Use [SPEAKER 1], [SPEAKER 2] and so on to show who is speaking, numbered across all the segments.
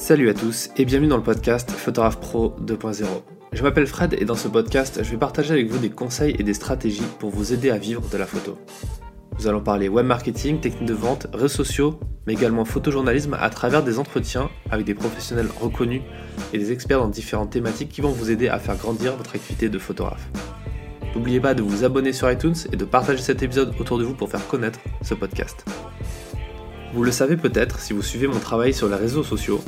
[SPEAKER 1] Salut à tous et bienvenue dans le podcast Photographe Pro 2.0. Je m'appelle Fred et dans ce podcast, je vais partager avec vous des conseils et des stratégies pour vous aider à vivre de la photo. Nous allons parler web marketing, techniques de vente, réseaux sociaux, mais également photojournalisme à travers des entretiens avec des professionnels reconnus et des experts dans différentes thématiques qui vont vous aider à faire grandir votre activité de photographe. N'oubliez pas de vous abonner sur iTunes et de partager cet épisode autour de vous pour faire connaître ce podcast. Vous le savez peut-être si vous suivez mon travail sur les réseaux sociaux,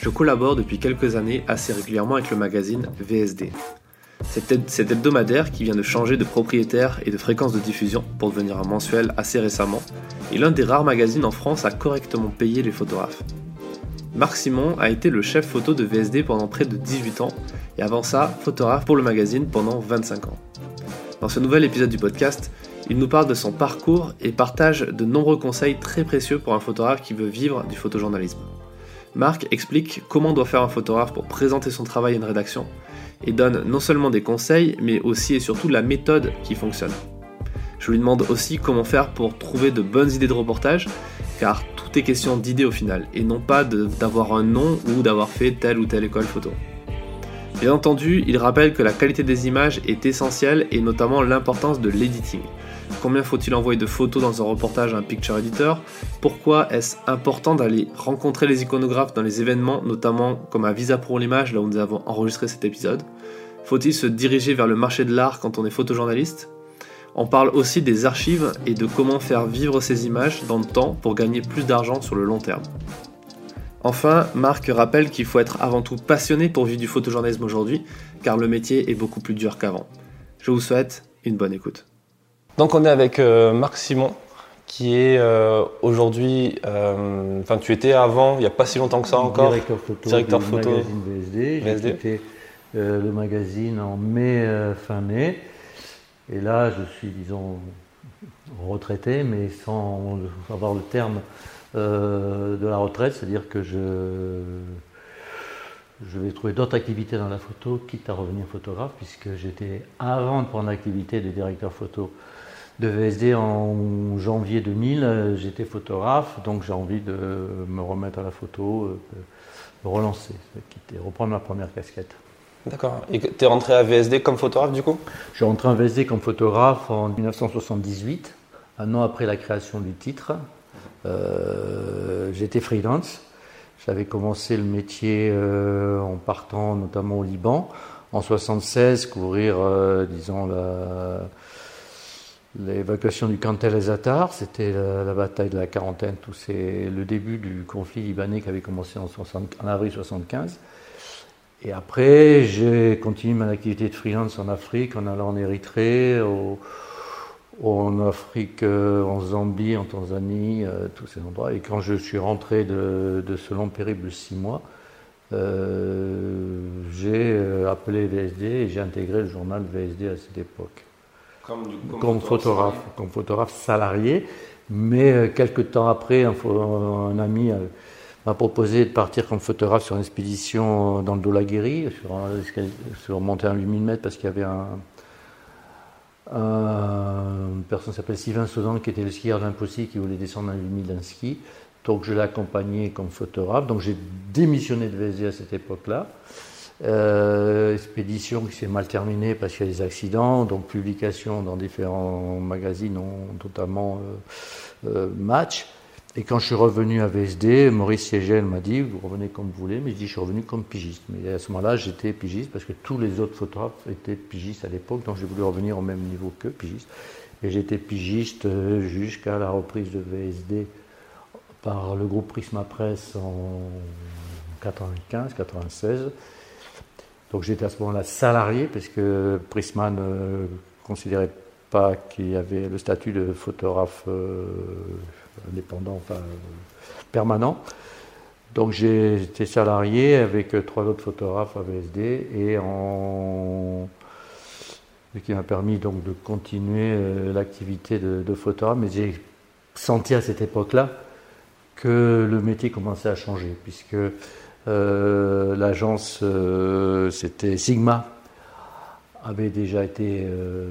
[SPEAKER 1] je collabore depuis quelques années assez régulièrement avec le magazine VSD. Cet hebdomadaire qui vient de changer de propriétaire et de fréquence de diffusion pour devenir un mensuel assez récemment est l'un des rares magazines en France à correctement payer les photographes. Marc Simon a été le chef photo de VSD pendant près de 18 ans et avant ça, photographe pour le magazine pendant 25 ans. Dans ce nouvel épisode du podcast, il nous parle de son parcours et partage de nombreux conseils très précieux pour un photographe qui veut vivre du photojournalisme. Marc explique comment doit faire un photographe pour présenter son travail à une rédaction et donne non seulement des conseils, mais aussi et surtout la méthode qui fonctionne. Je lui demande aussi comment faire pour trouver de bonnes idées de reportage, car tout est question d'idées au final, et non pas d'avoir un nom ou d'avoir fait telle ou telle école photo. Bien entendu, il rappelle que la qualité des images est essentielle et notamment l'importance de l'editing. Combien faut-il envoyer de photos dans un reportage à un picture editor? Pourquoi est-ce important d'aller rencontrer les iconographes dans les événements, notamment comme à Visa pour l'image, là où nous avons enregistré cet épisode? Faut-il se diriger vers le marché de l'art quand on est photojournaliste? On parle aussi des archives et de comment faire vivre ces images dans le temps pour gagner plus d'argent sur le long terme. Enfin, Marc rappelle qu'il faut être avant tout passionné pour vivre du photojournalisme aujourd'hui, car le métier est beaucoup plus dur qu'avant. Je vous souhaite une bonne écoute. Donc on est avec euh, Marc Simon, qui est euh, aujourd'hui, euh, enfin tu étais avant, il n'y a pas si longtemps que ça encore,
[SPEAKER 2] directeur photo,
[SPEAKER 1] directeur
[SPEAKER 2] du
[SPEAKER 1] photo.
[SPEAKER 2] magazine VSD. J'ai
[SPEAKER 1] VSD.
[SPEAKER 2] quitté euh, le magazine en mai, fin mai. Et là, je suis, disons, retraité, mais sans avoir le terme de la retraite, c'est-à-dire que je, je vais trouver d'autres activités dans la photo, quitte à revenir photographe, puisque j'étais, avant de prendre l'activité de directeur photo de VSD en janvier 2000, euh, j'étais photographe, donc j'ai envie de me remettre à la photo, euh, de relancer, quitter, reprendre ma première casquette.
[SPEAKER 1] D'accord. Et tu es rentré à VSD comme photographe du coup?
[SPEAKER 2] Je suis rentré en VSD comme photographe en 1978, un an après la création du titre. Euh, J'étais freelance. J'avais commencé le métier euh, en partant notamment au Liban. En 76, couvrir, euh, disons, la- l'évacuation du camp de Tel Azatar. C'était la, bataille de la quarantaine. Tout c'est le début du conflit libanais qui avait commencé en, 60 en avril 75. Et après, j'ai continué mon activité de freelance en Afrique, en allant en Érythrée, en Afrique, euh, en Zambie, en Tanzanie, euh, tous ces endroits. Et quand je suis rentré de, ce long périple de six mois, euh, j'ai appelé VSD et j'ai intégré le journal VSD à cette époque comme photographe, comme photographe salarié. Mais euh, quelques temps après, un, ami euh, m'a proposé de partir comme photographe sur une expédition dans le Dolaguiri, sur, sur monter un 8000 mètres parce qu'il y avait un, un- une personne qui s'appelle Sylvain Saudan qui était le skieur d'impossible qui voulait descendre un 8000 d'un ski. Donc je l'ai accompagné comme photographe. Donc j'ai démissionné de VSD à cette époque-là. Euh, expédition qui s'est mal terminée parce qu'il y a des accidents, donc publication dans différents magazines, notamment euh, euh, Match. Et quand je suis revenu à VSD, Maurice Siegel m'a dit Vous revenez comme vous voulez, mais je dis Je suis revenu comme pigiste. Mais à ce moment-là, j'étais pigiste parce que tous les autres photographes étaient pigistes à l'époque, donc j'ai voulu revenir au même niveau que pigiste. Et j'étais pigiste jusqu'à la reprise de VSD par le groupe Prisma Presse en 95-96. Donc j'étais à ce moment-là salarié parce que Prisma ne considérait pas qu'il y avait le statut de photographe euh, indépendant, enfin euh, permanent. Donc j'ai été salarié avec euh, trois autres photographes à VSD et ce qui m'a permis donc de continuer euh, l'activité de, de photographe. Mais j'ai senti à cette époque-là que le métier commençait à changer puisque euh, l'agence, euh, c'était Sigma, avait déjà été euh,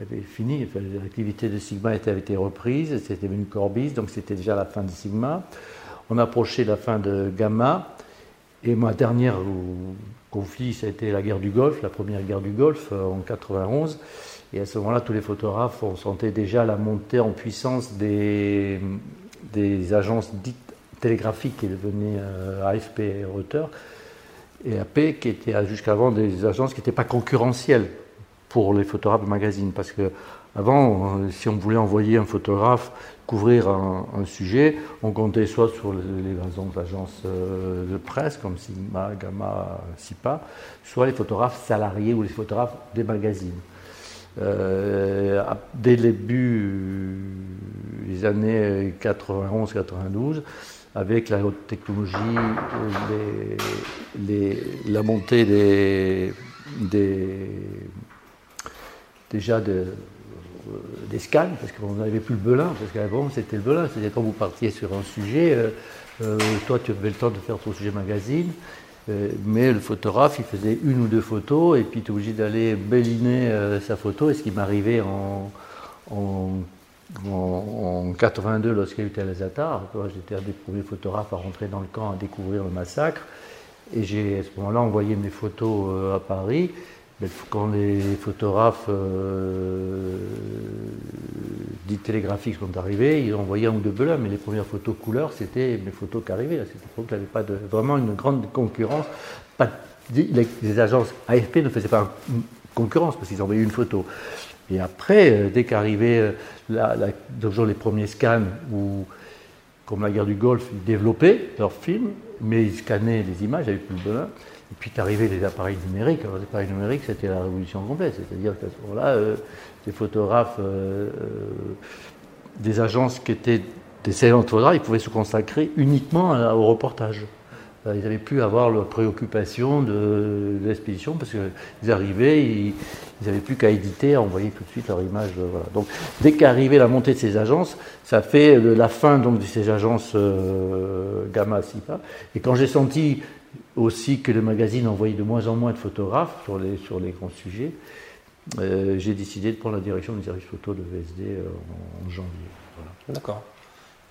[SPEAKER 2] avait fini, l'activité de Sigma avait été reprise, c'était devenu Corbis, donc c'était déjà la fin de Sigma. on approchait la fin de Gamma. Et ma dernière conflit, ça a été la guerre du Golfe, la première guerre du Golfe en 91. Et à ce moment-là, tous les photographes, on sentait déjà la montée en puissance des, des agences dites télégraphiques qui devenaient euh, AFP Reuters, et AP qui étaient jusqu'avant des agences qui n'étaient pas concurrentielles pour les photographes de magazines. Parce que avant, euh, si on voulait envoyer un photographe couvrir un, sujet, on comptait soit sur les, agences euh, de presse comme Sigma, Gamma, SIPA, soit les photographes salariés ou les photographes des magazines. Euh, dès le début des années 91-92, avec la haute technologie, la montée des, déjà des scans, parce qu'on n'avait plus le belin, parce qu'avant c'était le belin, c'est-à-dire quand vous partiez sur un sujet, euh, euh, toi tu avais le temps de faire ton sujet magazine, euh, mais le photographe, il faisait une ou deux photos et puis tu es obligé d'aller béliner sa photo. Et ce qui m'arrivait en, en, 82 lorsqu'il y a eu Tel j'étais un des premiers photographes à rentrer dans le camp, à découvrir le massacre. Et j'ai à ce moment-là envoyé mes photos euh, à Paris quand les photographes euh, dits télégraphiques sont arrivés, ils ont envoyé un ou deux belins, mais les premières photos couleurs, c'était mes photos qui arrivaient. À cette époque, il n'y avait pas vraiment une grande concurrence. Pas, les, agences AFP ne faisaient pas une concurrence parce qu'ils envoyaient une photo. Et après, euh, euh, les premiers scans, où, comme la guerre du Golfe, ils développaient leurs films, mais ils scannaient les images avec de belin. Et puis arrivé les appareils numériques. Alors, les appareils numériques, c'était la révolution complète. C'est-à-dire qu'à ce moment-là, euh, les photographes euh, euh, des agences qui étaient des excellents photographes, ils pouvaient se consacrer uniquement au reportage. Ils n'avaient plus à avoir leur préoccupation de, l'expédition parce qu'ils arrivaient, ils n'avaient plus qu'à éditer, à envoyer tout de suite leur image. Voilà. Donc, dès qu'arrivait la montée de ces agences, ça fait la fin donc, de ces agences Gamma, SIPA. Et quand j'ai senti aussi que le magazine envoyait de moins en moins de photographes sur les, sur les grands sujets, euh, j'ai décidé de prendre la direction du service photo de VSD euh, en, janvier.
[SPEAKER 1] D'accord.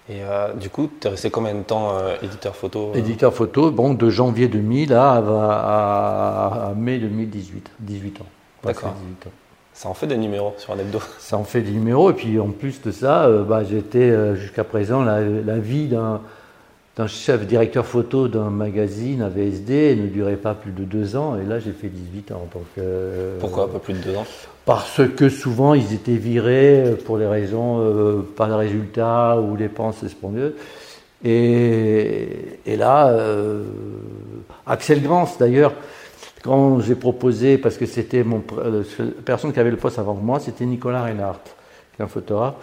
[SPEAKER 1] Et euh, du coup, tu es resté combien de temps éditeur photo
[SPEAKER 2] Éditeur photo, bon, de janvier 2000 à, à, mai 2018, 18 ans.
[SPEAKER 1] D'accord. Ça en fait des numéros sur un hebdo
[SPEAKER 2] Ça en fait des numéros, et puis en plus de ça, bah, j'étais jusqu'à présent la, la vie d'un d'un chef directeur photo d'un magazine à VSD ne durait pas plus de deux ans. Et là, j'ai fait 18 ans. Donc,
[SPEAKER 1] euh, Pourquoi pas plus de deux ans?
[SPEAKER 2] Parce que souvent, ils étaient virés pour des raisons, euh, pas de résultats ou dépenses spondieuses. Et, et là, euh, Axel Grans, d'ailleurs, quand j'ai proposé, parce que c'était mon la personne qui avait le poste avant moi, c'était Nicolas Reinhardt, qui est un photographe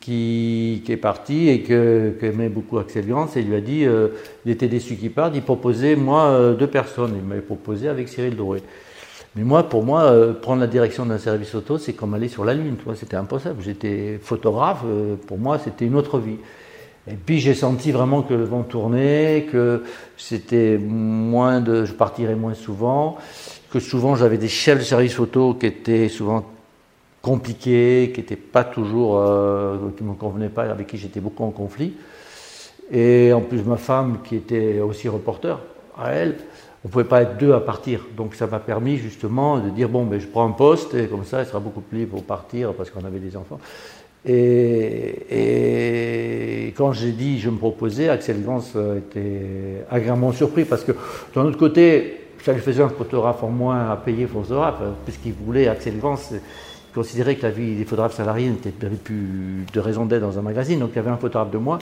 [SPEAKER 2] qui, est parti et que, aimait beaucoup Axel Grant et lui a dit, euh, il était déçu qu'il parte, il proposait moi euh, deux personnes, il m'avait proposé avec Cyril Doré. Mais moi, pour moi, euh, prendre la direction d'un service auto, c'est comme aller sur la Lune, c'était impossible. J'étais photographe, pour moi, c'était une autre vie. Et puis j'ai senti vraiment que le vent tournait, que c'était moins de, je partirais moins souvent, que souvent j'avais des chefs de service photo qui étaient souvent compliqué, qui n'était pas toujours, euh, qui me convenait pas, avec qui j'étais beaucoup en conflit. Et en plus, ma femme, qui était aussi reporter, à elle, on ne pouvait pas être deux à partir. Donc ça m'a permis justement de dire, bon, ben, je prends un poste, et comme ça, elle sera beaucoup plus libre pour partir, parce qu'on avait des enfants. Et, quand j'ai dit, je me proposais, Axel Gans était agréablement surpris, parce que d'un autre côté, ça lui faisait un photographe en moins à payer photographe, puisqu'il voulait, Axel Gans, considérait que la vie des photographes salariés n'avait plus de raison d'être dans un magazine, donc il y avait un photographe de moi.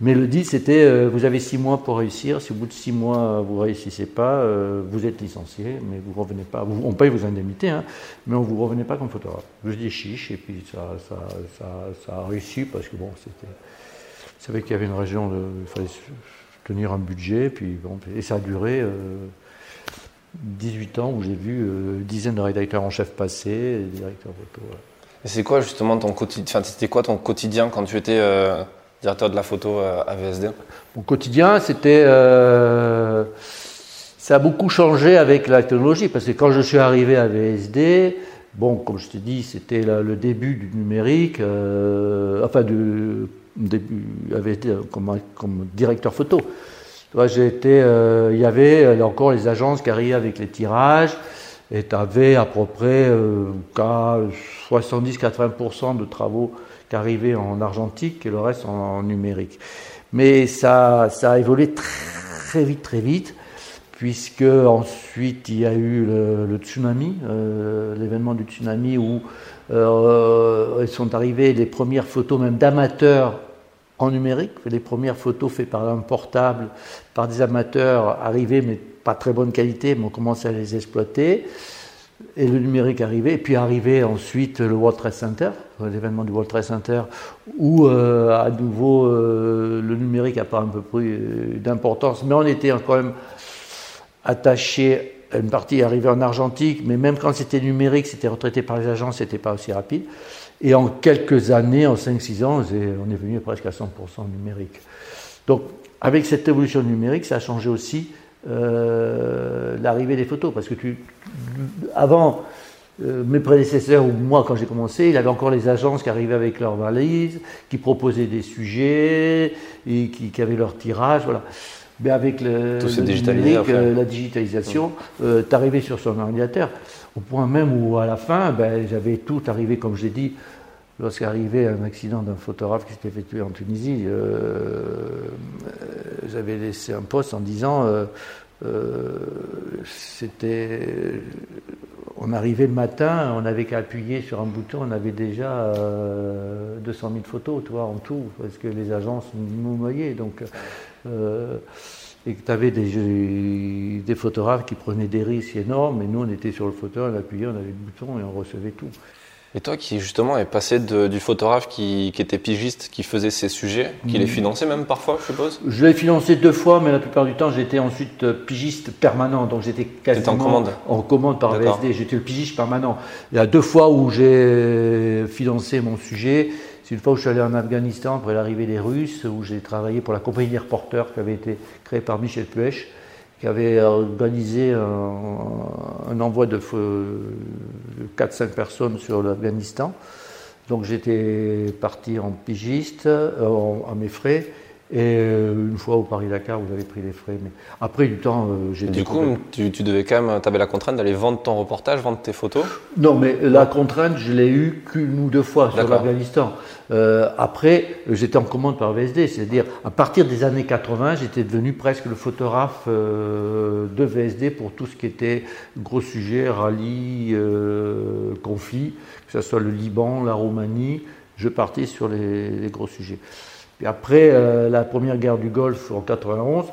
[SPEAKER 2] Mais le dit, c'était euh, vous avez six mois pour réussir. Si au bout de six mois vous réussissez pas, euh, vous êtes licencié, mais vous revenez pas. on paye vos indemnités, hein, mais on vous revenez pas comme photographe. Je dis chiche, et puis ça, ça, ça, a réussi parce que bon, c'était. Vous savez qu'il y avait une région, de, il fallait tenir un budget, puis bon, et ça a duré. Euh, 18 ans où j'ai vu euh, dizaines de rédacteurs en chef passer, des directeurs photo.
[SPEAKER 1] Et c'est quoi justement ton quotidien C'était quoi ton quotidien quand tu étais euh, directeur de la photo euh, à VSD
[SPEAKER 2] Mon quotidien, c'était ça a beaucoup changé avec la technologie parce que quand je suis arrivé à VSD, bon, comme je te dis, c'était le début du numérique, enfin de début avait été comme, comme directeur photo. J'ai été, euh, il y avait encore les agences qui arrivaient avec les tirages, et tu avais à peu près 70-80% de travaux qui arrivaient en argentique et le reste en, numérique. Mais ça, ça a évolué très vite, très vite puisque ensuite il y a eu le, tsunami, euh, l'événement du tsunami où euh, sont arrivées les premières photos même d'amateurs en numérique, les premières photos faites par un portable, par des amateurs arrivés, mais pas très bonne qualité, mais on commençait à les exploiter. Et le numérique arrivait, et puis arrivait ensuite le World Trade Center, l'événement du World Trade Center, où euh, à nouveau euh, le numérique a pas un peu pris d'importance, mais on était quand même attaché une partie arrivée en argentique, mais même quand c'était numérique, c'était retraité par les agences, c'était pas aussi rapide. Et en quelques années, en 5-6 ans, on est venu presque à 100% numérique. Donc, avec cette évolution numérique, ça a changé aussi euh, l'arrivée des photos. Parce que tu, avant, euh, mes prédécesseurs ou moi, quand j'ai commencé, il y avait encore les agences qui arrivaient avec leurs valises, qui proposaient des sujets, et qui, qui avaient leur tirage. Voilà. Mais avec le, numérique, euh, la digitalisation, euh, tu arrivais sur son ordinateur, au point même où à la fin, ben, j'avais tout arrivé, comme j'ai dit, lorsqu'arrivait un accident d'un photographe qui s'était fait tuer en Tunisie, euh, j'avais laissé un poste en disant, c'était, on arrivait le matin, on n'avait qu'à appuyer sur un bouton, on avait déjà 200 000 photos, toi, en tout, parce que les agences nous noyaient, donc euh, et que tu avais des, des, photographes qui prenaient des risques énormes, et nous on était sur le fauteuil, on appuyait, on avait le bouton et on recevait tout.
[SPEAKER 1] Et toi qui justement est passé du photographe qui, était pigiste, qui faisait ses sujets, qui les mm. finançait même parfois, je suppose?
[SPEAKER 2] Je l'ai financé deux fois, mais la plupart du temps j'étais ensuite euh, pigiste permanent, donc j'étais quasiment
[SPEAKER 1] en commande,
[SPEAKER 2] en commande par VSD, j'étais le pigiste permanent. Il y a deux fois où j'ai financé mon sujet, c'est une fois où je suis allé en Afghanistan après l'arrivée des Russes, où j'ai travaillé pour la compagnie des reporters qui avait été créée par Michel Puech, qui avait organisé un, envoi de, de 4-5 personnes sur l'Afghanistan. Donc j'étais parti en pigiste, euh, à mes frais. Et euh, une fois au Paris-Dakar, vous avez pris les frais. Mais après, du temps, euh, j'étais.
[SPEAKER 1] Du coup, tu, devais quand même, tu avais la contrainte d'aller vendre ton reportage, vendre tes photos
[SPEAKER 2] Non, mais la contrainte, je l'ai eue qu'une ou deux fois sur l'Afghanistan. Euh, après, j'étais en commande par VSD, c'est-à-dire à partir des années 80, j'étais devenu presque le photographe de VSD pour tout ce qui était gros sujet, rallye, conflit, que ce soit le Liban, la Roumanie. Je partais sur les gros sujets. Puis après euh, la première guerre du Golfe en 91,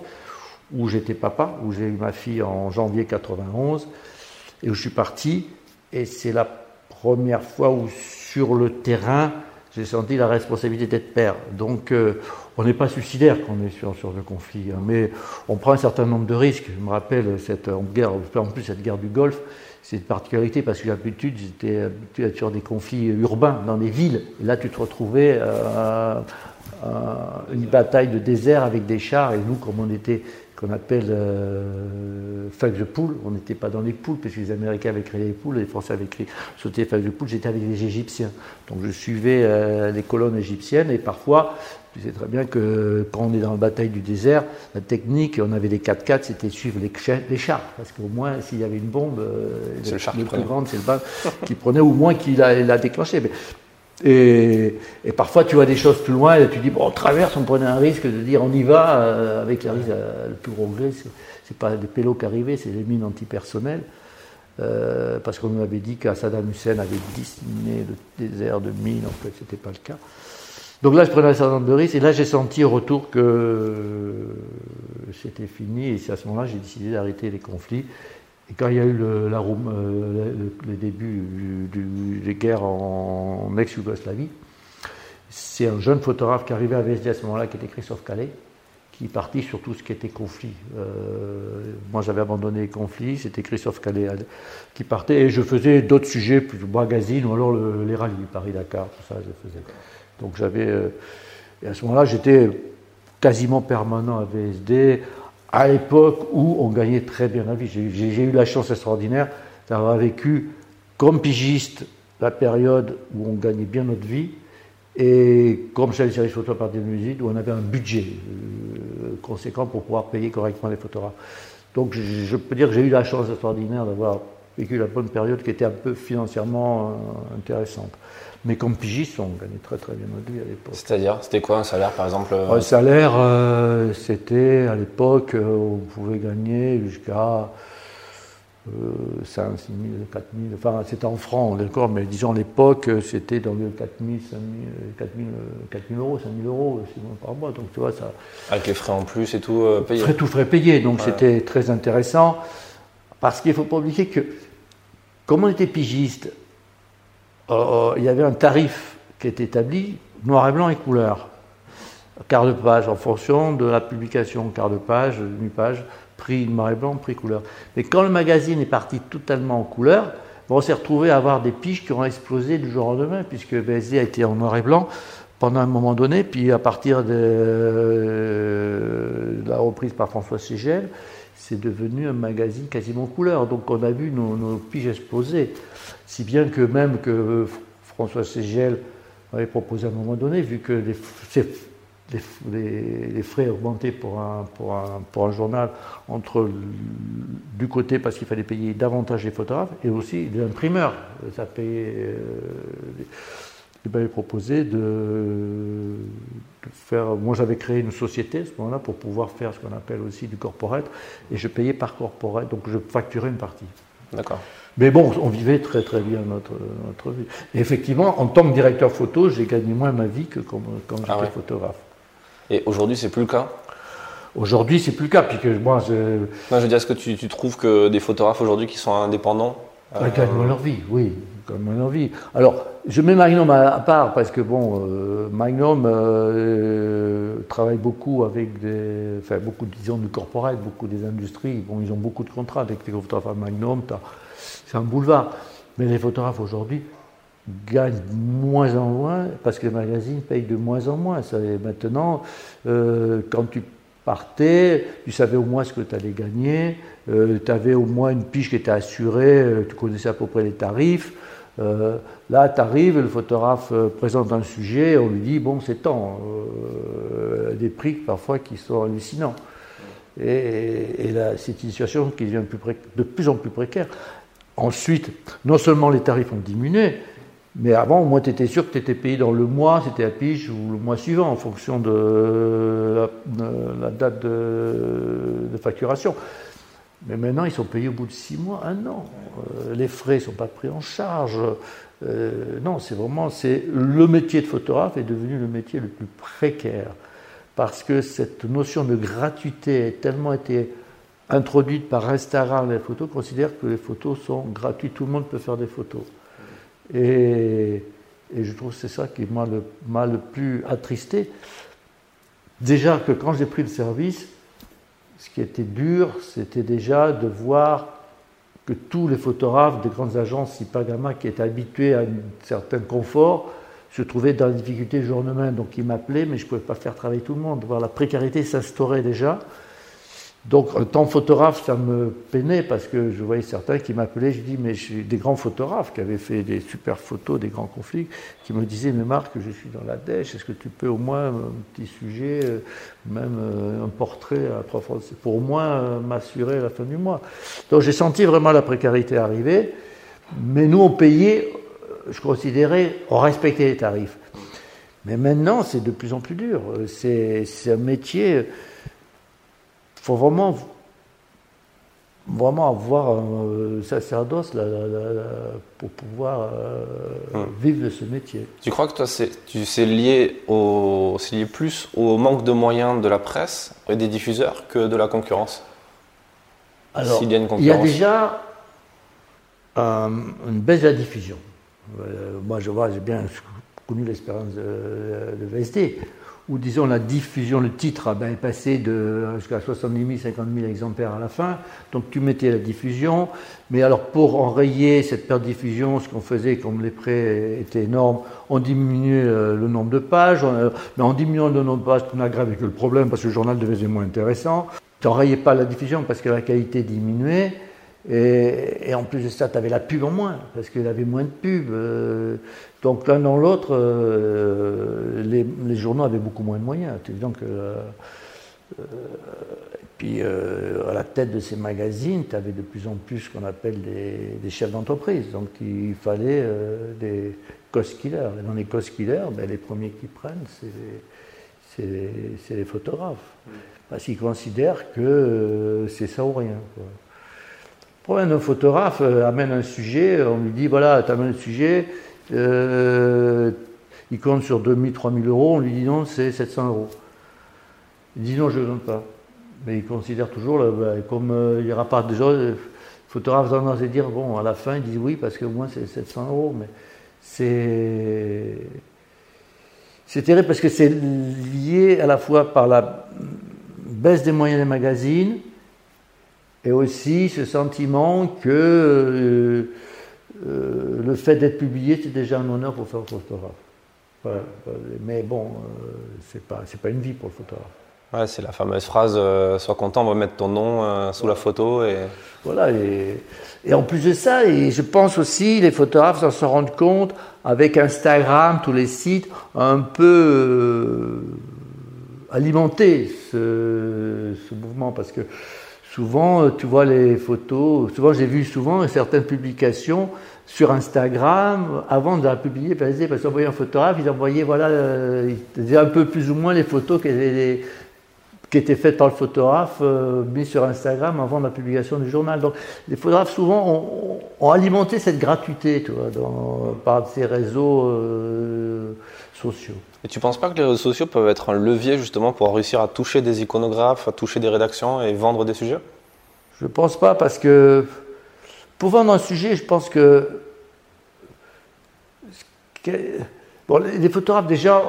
[SPEAKER 2] où j'étais papa, où j'ai eu ma fille en janvier 91, et où je suis parti, et c'est la première fois où sur le terrain, j'ai senti la responsabilité d'être père. Donc euh, on n'est pas suicidaire quand on est sur, sur le conflit, hein, mais on prend un certain nombre de risques. Je me rappelle cette guerre, en plus cette guerre du Golfe, c'est une particularité parce que d'habitude j'étais habitué à être sur des conflits urbains, dans des villes. Et là tu te retrouvais euh, euh, une bataille de désert avec des chars, et nous, comme on était, qu'on appelle euh, feuilles de poule, on n'était pas dans les poules, parce que les Américains avaient créé les poules, les Français avaient créé, sauté feuilles de poule, j'étais avec les Égyptiens. Donc je suivais euh, les colonnes égyptiennes, et parfois, tu sais très bien que quand on est dans la bataille du désert, la technique, on avait les 4x4, c'était suivre les, les, chars, parce qu'au moins, s'il y avait une bombe, euh,
[SPEAKER 1] le,
[SPEAKER 2] plus grand, c'est le bas qui prenait, au moins qu'il l'a déclenché. Mais et, parfois, tu vois des choses plus loin et tu dis, bon, on traverse, on prenait un risque de dire, on y va, euh, avec la risque, euh, le plus gros gré, c'est pas des pélos qui arrivaient, c'est les mines antipersonnelles. Euh, parce qu'on nous avait dit qu'à Saddam Hussein avait dessiné le désert de mines, en fait, c'était pas le cas. Donc là, je prenais un certain nombre de risques, et là, j'ai senti au retour que c'était fini, et c'est à ce moment-là j'ai décidé d'arrêter les conflits et quand il y a eu le, la, euh, début des guerres en, ex-Yougoslavie, c'est un jeune photographe qui arrivait à VSD à ce moment-là, qui était Christophe Calais, qui partit sur tout ce qui était conflit. Euh, moi, j'avais abandonné les conflits, c'était Christophe Calais qui partait, et je faisais d'autres sujets, plus magazines, ou alors les rallyes, Paris-Dakar, tout ça, je faisais. Donc j'avais... Euh, et à ce moment-là, j'étais quasiment permanent à VSD, à l'époque où on gagnait très bien la vie. J'ai eu la chance extraordinaire d'avoir vécu comme pigiste la période où on gagnait bien notre vie Et comme chez les services photo à partir de musique, où on avait un budget euh, conséquent pour pouvoir payer correctement les photographes. Donc je, peux dire que j'ai eu la chance extraordinaire d'avoir vécu la bonne période qui était un peu financièrement euh, intéressante. Mais comme pigiste, on gagnait très très bien notre vie à l'époque.
[SPEAKER 1] C'est-à-dire, c'était quoi un salaire par exemple
[SPEAKER 2] Un salaire, c'était à l'époque, on pouvait gagner jusqu'à 5, 6 000, 4 000, enfin c'était en francs, d'accord, mais disons à l'époque c'était dans le 4 000, 5 000, 4 000, 4 000 euros, 5 000 euros par mois, donc tu vois ça.
[SPEAKER 1] Avec les frais en plus et tout euh, payé
[SPEAKER 2] Frais, tout frais payé, donc c'était très intéressant, parce qu'il ne faut pas oublier que, comme on était pigiste, euh, euh, il y avait un tarif qui était établi, noir et blanc et couleur. Quart de page en fonction de la publication, quart de page, demi-page prix noir et blanc, prix couleur. Mais quand le magazine est parti totalement en couleur, on s'est retrouvé à avoir des piges qui ont explosé du jour au lendemain, puisque BSD a été en noir et blanc pendant un moment donné, puis à partir de, la reprise par François Ségel, c'est devenu un magazine quasiment couleur. Donc on a vu nos, piges exploser. Si bien que même que François Ségel avait proposé à un moment donné, vu que les, frais un, pour un, journal entre du côté parce qu'il fallait payer davantage les photographes et aussi les imprimeurs. Ça payait, euh, il m'avait proposé de, faire. Moi, j'avais créé une société à ce moment-là pour pouvoir faire ce qu'on appelle aussi du corporate et je payais par corporate, donc je facturais une partie.
[SPEAKER 1] D'accord.
[SPEAKER 2] Mais bon, on vivait très très bien notre, notre vie. Et effectivement, en tant que directeur photo, j'ai gagné moins ma vie que quand, quand ah j'étais photographe.
[SPEAKER 1] Et aujourd'hui, c'est plus le cas?
[SPEAKER 2] Aujourd'hui, c'est plus le cas. Puisque moi,
[SPEAKER 1] je... Non, je veux dire, est-ce que tu, trouves que des photographes aujourd'hui qui sont indépendants
[SPEAKER 2] euh... gagnent leur vie, oui, gagnent leur vie. Alors, je mets Magnum à, part parce que bon, euh, Magnum euh, travaille beaucoup avec des, enfin beaucoup, disons, du corporate, beaucoup des industries. Bon, ils ont beaucoup de contrats avec les photographes Magnum. C'est un boulevard. Mais les photographes aujourd'hui, gagne moins en moins parce que les magazines payent de moins en moins. Ça, maintenant, euh, quand tu partais, tu savais au moins ce que tu allais gagner, euh, tu avais au moins une piche qui était assurée, euh, tu connaissais à peu près les tarifs. là, tu arrives, le photographe présente un sujet, on lui dit, bon, c'est temps. des prix parfois qui sont hallucinants. Et, là, c'est une situation qui devient de plus en plus précaire. Ensuite, non seulement les tarifs ont diminué, mais avant, au moins, tu étais sûr que tu étais payé dans le mois, c'était à pige, ou le mois suivant, en fonction de la, date de, facturation. Mais maintenant, ils sont payés au bout de six mois, un an. Euh, les frais ne sont pas pris en charge. Euh, non, c'est vraiment, le métier de photographe est devenu le métier le plus précaire. Parce que cette notion de gratuité a tellement été introduite par Instagram, les photos, considère que les photos sont gratuites, tout le monde peut faire des photos. Et, je trouve que c'est ça qui m'a le, plus attristé. Déjà que quand j'ai pris le service, ce qui était dur, c'était déjà de voir que tous les photographes des grandes agences Ipagama qui étaient habitués à un certain confort se trouvaient dans la difficulté le jour même. Donc ils m'appelaient, mais je ne pouvais pas faire travailler tout le monde. La précarité s'instaurait déjà. Donc, en tant que photographe, ça me peinait parce que je voyais certains qui m'appelaient. Je dis, mais je suis des grands photographes qui avaient fait des super photos des grands conflits, qui me disaient, mais Marc, je suis dans la dèche, est-ce que tu peux au moins un petit sujet, euh, même euh, un portrait à trois fois, pour au moins euh, m'assurer à la fin du mois. Donc, j'ai senti vraiment la précarité arriver, mais nous, on payait, je considérais, on respectait les tarifs. Mais maintenant, c'est de plus en plus dur. C'est un métier faut vraiment, vraiment avoir un sacerdoce pour pouvoir euh, hum. vivre de ce métier.
[SPEAKER 1] Tu crois que toi, c'est, lié, au, lié plus au manque de moyens de la presse et des diffuseurs que de la concurrence?
[SPEAKER 2] Alors, il y, a il y a déjà euh, une baisse de la diffusion. Euh, moi, je vois, j'ai bien connu l'expérience de, de VSD où disons la diffusion, le titre ben, est passé de jusqu'à 70 000, 50 000 exemplaires à la fin. Donc tu mettais la diffusion, mais alors pour enrayer cette perte de diffusion, ce qu'on faisait, comme les prêts étaient énormes, on diminuait euh, le nombre de pages, mais en diminuant le nombre de pages, on aggravait que le problème parce que le journal devenait moins intéressant. Tu n'enrayais pas la diffusion parce que la qualité diminuait. Et, en plus de ça, tu avais la pub en moins, parce qu'il avait moins de pub. Euh, donc l'un dans l'autre, euh, les, journaux avaient beaucoup moins de moyens. Euh, et puis à la tête de ces magazines, tu avais de plus en plus ce qu'on appelle des, chefs d'entreprise. Donc il fallait des cost killers. Et dans les cost killers, ben, les premiers qui prennent, c'est les, photographes. Parce qu'ils considèrent que c'est ça ou rien. Un photographe euh, amène un sujet, on lui dit voilà, tu amènes un sujet, euh, il compte sur 2000, 3000 euros, on lui dit non, c'est 700 euros. Il dit non, je ne donne pas. Mais il considère toujours, bah, comme euh, il n'y aura pas déjà, le photographe tendance à dire bon, à la fin, il dit oui, parce que moins c'est 700 euros. Mais c'est. C'est terrible parce que c'est lié à la fois par la baisse des moyens des magazines, et aussi ce sentiment que euh, euh, le fait d'être publié, c'est déjà un honneur pour faire photographe. Mais bon, euh, c'est pas, pas une vie pour le photographe.
[SPEAKER 1] Ouais, c'est la fameuse phrase Sois content, on va mettre ton nom sous la photo. Et...
[SPEAKER 2] Voilà, et, et, en plus de ça, et je pense aussi, les photographes s'en rendent compte avec Instagram, tous les sites, un peu alimenter ce, ce, mouvement. Parce que Souvent, euh, tu vois les photos, souvent j'ai vu souvent certaines publications sur Instagram, avant de la publier, parce qu'ils envoyaient un photographe, ils envoyaient voilà, euh, ils un peu plus ou moins les photos qui étaient, qui étaient faites par le photographe, euh, mis sur Instagram avant la publication du journal. Donc les photographes souvent ont, alimenté cette gratuité tu vois, par ces réseaux sociaux.
[SPEAKER 1] Et tu ne penses pas que les réseaux sociaux peuvent être un levier justement pour réussir à toucher des iconographes, à toucher des rédactions et vendre des sujets?
[SPEAKER 2] Je ne pense pas parce que pour vendre un sujet, je pense que, bon, les photographes déjà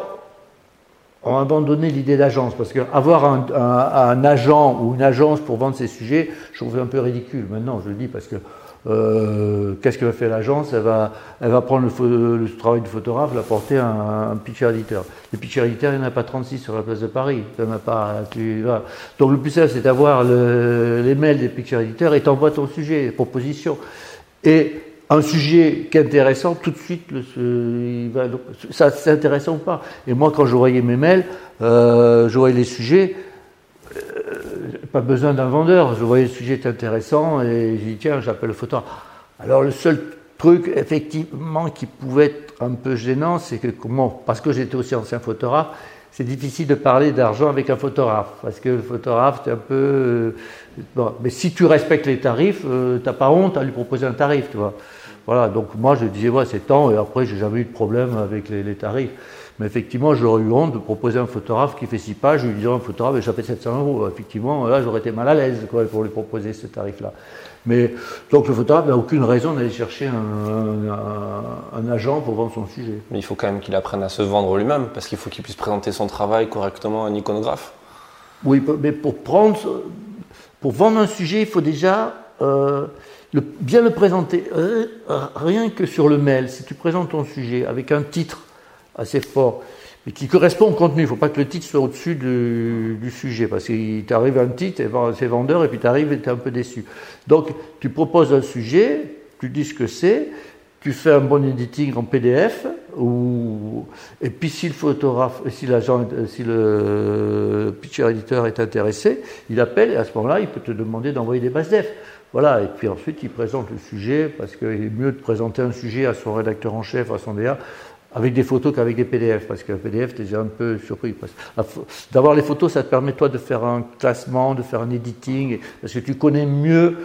[SPEAKER 2] ont abandonné l'idée d'agence parce qu'avoir un, un, agent ou une agence pour vendre ses sujets, je trouve un peu ridicule. Maintenant, je le dis parce que euh, qu'est-ce que va faire l'agence? Elle va, elle va prendre le, travail du photographe, l'apporter à un, picture éditeur. Les picture éditeurs, il n'y en a pas 36 sur la place de Paris. Il a pas, Donc le plus simple, c'est d'avoir les mails des picture éditeurs et t'envoies ton sujet, les propositions. Et un sujet qui est intéressant, tout de suite, le, il va, ça c'est intéressant ou pas? Et moi, quand je voyais mes mails, euh, je voyais les sujets, pas besoin d'un vendeur. Je voyais le sujet intéressant et j'ai dit tiens, j'appelle le photographe. Alors le seul truc effectivement qui pouvait être un peu gênant, c'est que comment, parce que j'étais aussi ancien photographe, c'est difficile de parler d'argent avec un photographe parce que le photographe c'est un peu euh, bon, mais si tu respectes les tarifs, euh, t'as pas honte à lui proposer un tarif, tu vois. Voilà, donc moi je disais ouais c'est temps et après j'ai jamais eu de problème avec les tarifs. Mais effectivement, j'aurais eu honte de proposer un photographe qui fait six pages, je lui disais un photographe, et fait 700 euros. Effectivement, là, j'aurais été mal à l'aise pour lui proposer ce tarif-là. Mais donc le photographe n'a aucune raison d'aller chercher un, agent pour vendre son sujet.
[SPEAKER 1] Mais il faut quand même qu'il apprenne à se vendre lui-même, parce qu'il faut qu'il puisse présenter son travail correctement à un iconographe.
[SPEAKER 2] Oui, mais pour prendre, pour vendre un sujet, il faut déjà euh, bien le présenter. Euh, rien que sur le mail, si tu présentes ton sujet avec un titre assez fort, mais qui correspond au contenu. Il ne faut pas que le titre soit au-dessus du, sujet, parce qu'il t'arrive un titre, c'est vendeur, et puis tu arrives et tu es un peu déçu. Donc, tu proposes un sujet, tu dis ce que c'est, tu fais un bon editing en PDF, et puis si le photographe, si l'agent, si le picture editor est intéressé, il appelle, et à ce moment-là, il peut te demander d'envoyer des bases def. Voilà, et puis ensuite il présente le sujet, parce qu'il est mieux de présenter un sujet à son rédacteur en chef, à son DA, avec des photos qu'avec des PDF, parce qu'un PDF, tu es déjà un peu surpris. D'avoir les photos, ça te permet toi de faire un classement, de faire un editing, parce que tu connais mieux,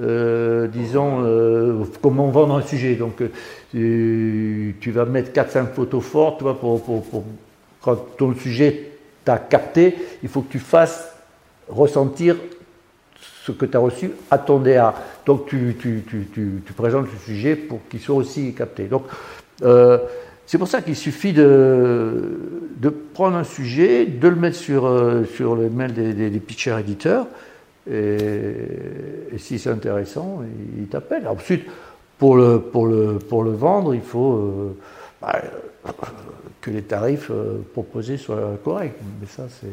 [SPEAKER 2] euh, disons, euh, comment vendre un sujet. Donc, euh, tu, vas mettre 4-5 photos fortes, tu vois, pour, quand ton sujet t'a capté, il faut que tu fasses ressentir ce que tu as reçu à ton DA. Donc, tu, tu, tu présentes le sujet pour qu'il soit aussi capté. Donc, c'est pour ça qu'il suffit de, de, prendre un sujet, de le mettre sur, euh, sur le mail des, des, pitchers éditeurs, et, si c'est intéressant, il t'appelle. Ensuite, pour le, pour, le, pour le vendre, il faut euh, bah, que les tarifs euh, proposés soient corrects. Mais ça, c'est.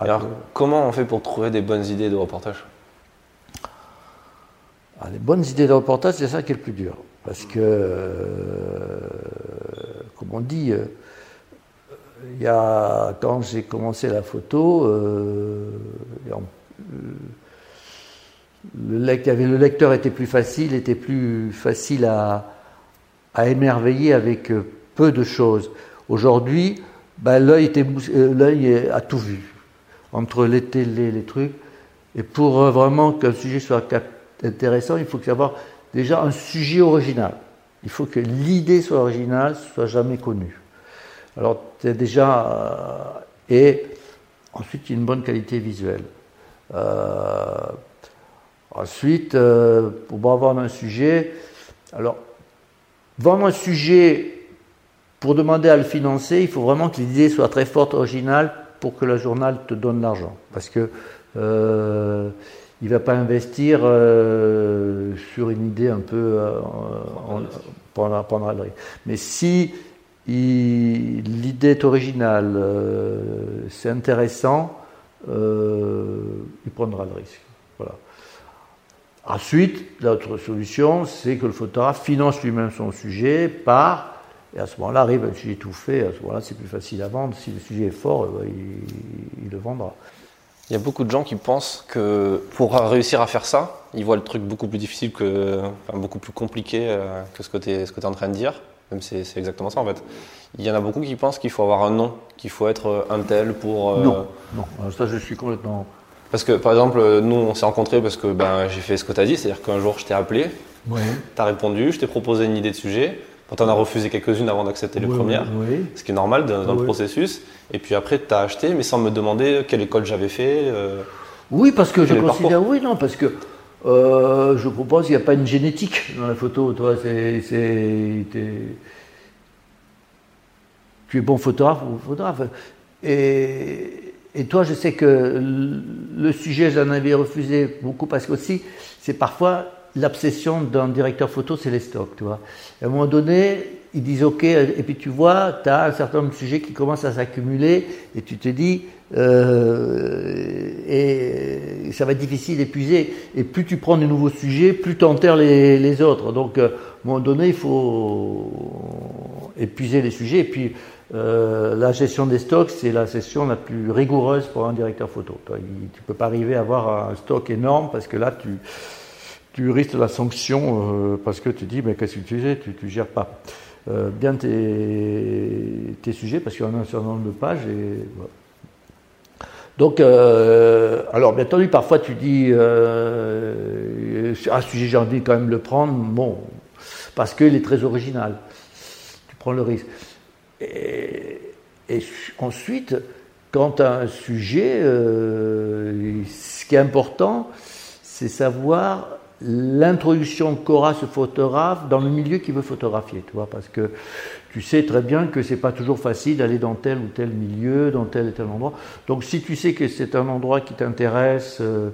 [SPEAKER 1] Alors, comment on fait pour trouver des bonnes idées de reportage?
[SPEAKER 2] Ah, les bonnes idées de reportage, c'est ça qui est le plus dur. Parce que, euh, comme on dit, euh, il y a, quand j'ai commencé la photo, euh, le, le lecteur était plus facile, était plus facile à, à émerveiller avec peu de choses. Aujourd'hui, ben, l'œil a tout vu, entre les télés, les trucs. Et pour vraiment qu'un sujet soit intéressant, il faut avoir déjà un sujet original. Il faut que l'idée soit originale, soit jamais connue. Alors, c'est déjà. Euh, et ensuite, une bonne qualité visuelle. Euh, ensuite, euh, pour avoir un sujet, alors, vendre un sujet pour demander à le financer, il faut vraiment que l'idée soit très forte, originale, pour que le journal te donne l'argent. Parce que il ne va pas investir euh, sur une idée un peu euh, pendant, pendant le risque. Mais si l'idée est originale, euh, c'est intéressant, il prendra le risque. Voilà. Ensuite, l'autre solution, c'est que le photographe finance lui-même son sujet par et à ce moment-là, arrive un sujet tout fait, à ce moment-là, c'est plus facile à vendre. Si le sujet est fort, il le vendra.
[SPEAKER 3] Il y a beaucoup de gens qui pensent que pour réussir à faire ça, ils voient le truc beaucoup plus difficile que, enfin, beaucoup plus compliqué euh, que ce que tu es, es, en train de dire. Même c'est, c'est exactement ça en fait. Il y en a beaucoup qui pensent qu'il faut avoir un nom, qu'il faut être euh, un tel pour.
[SPEAKER 2] Euh, non, non, ça je suis complètement.
[SPEAKER 3] Parce que par exemple, nous on s'est rencontrés parce que ben, j'ai fait ce que tu as dit, c'est-à-dire qu'un jour je t'ai appelé,
[SPEAKER 2] oui.
[SPEAKER 3] tu as répondu, je t'ai proposé une idée de sujet. Tu en as refusé quelques-unes avant d'accepter les premières, ce qui est normal dans, le processus. Et puis après, tu as acheté, mais sans me demander quelle école j'avais fait. Euh,
[SPEAKER 2] oui, parce que je considère, oui, non, parce que euh, je propose qu'il n'y a pas une génétique dans la photo. Toi, c'est, tu es bon photographe ou photographe. Et, et toi, je sais que le sujet, j'en avais refusé beaucoup parce que aussi, c'est parfois l'obsession d'un directeur photo, c'est les stocks, tu vois. à un moment donné, ils disent OK, et puis tu vois, tu as un certain nombre de sujets qui commencent à s'accumuler, et tu te dis, euh, et ça va être difficile d'épuiser. Et plus tu prends de nouveaux sujets, plus tu enterres les, autres. Donc, euh, à un moment donné, il faut épuiser les sujets. Et puis, euh, la gestion des stocks, c'est la gestion la plus rigoureuse pour un directeur photo. Tu ne peux pas arriver à avoir un stock énorme parce que là, tu tu risques la sanction euh, parce que tu dis, mais qu'est-ce que tu fais? Tu ne gères pas euh, bien tes, tes, sujets parce qu'il y en a un certain nombre de pages. Et, Donc, euh, alors bien entendu, parfois tu dis, un sujet j'ai envie quand même le prendre, bon, parce qu'il est très original. Tu prends le risque. Et, et ensuite, quand as un sujet, ce qui est important, c'est savoir l'introduction qu'aura ce photographe dans le milieu qu'il veut photographier, tu vois, parce que tu sais très bien que c'est pas toujours facile d'aller dans tel ou tel milieu, dans tel et tel endroit. Donc si tu sais que c'est un endroit qui t'intéresse, euh,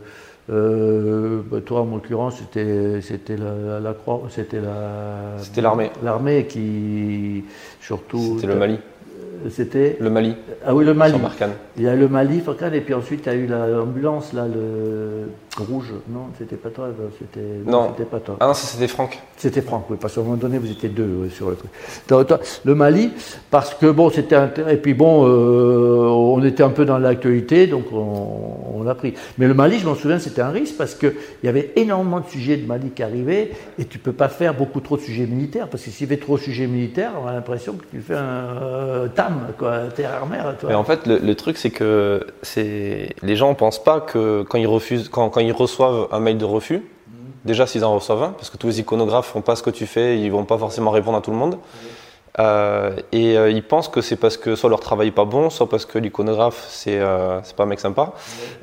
[SPEAKER 2] euh, bah, toi en l'occurrence c'était c'était la, la, croix, c'était la
[SPEAKER 3] c'était l'armée,
[SPEAKER 2] l'armée qui surtout
[SPEAKER 3] c'était le Mali.
[SPEAKER 2] C'était
[SPEAKER 3] le Mali.
[SPEAKER 2] Ah oui, le Mali.
[SPEAKER 3] Sur
[SPEAKER 2] Il y a le Mali, et puis ensuite il y a eu l'ambulance, là, le rouge. Non, c'était pas toi, c'était.
[SPEAKER 3] Non,
[SPEAKER 2] c'était pas toi.
[SPEAKER 3] Ah non, c'était Franck.
[SPEAKER 2] C'était Franck, oui, parce qu'à un moment donné, vous étiez deux sur le truc. Le Mali, parce que bon, c'était. Et puis bon, euh, on était un peu dans l'actualité, donc on, l'a pris. Mais le Mali, je m'en souviens, c'était un risque, parce qu'il y avait énormément de sujets de Mali qui arrivaient, et tu peux pas faire beaucoup trop de sujets militaires, parce que s'il y avait trop de sujets militaires, on a l'impression que tu fais un euh, TAM, quoi, terre-mer.
[SPEAKER 3] Mais en fait, le, truc, c'est que c'est les gens ne pensent pas que quand ils refusent, quand, quand ils reçoivent un mail de refus, déjà s'ils en reçoivent un, parce que tous les iconographes font pas ce que tu fais, ils vont pas forcément répondre à tout le monde. Euh, et euh, ils pensent que c'est parce que soit leur travail n'est pas bon, soit parce que l'iconographe c'est euh, pas un mec sympa,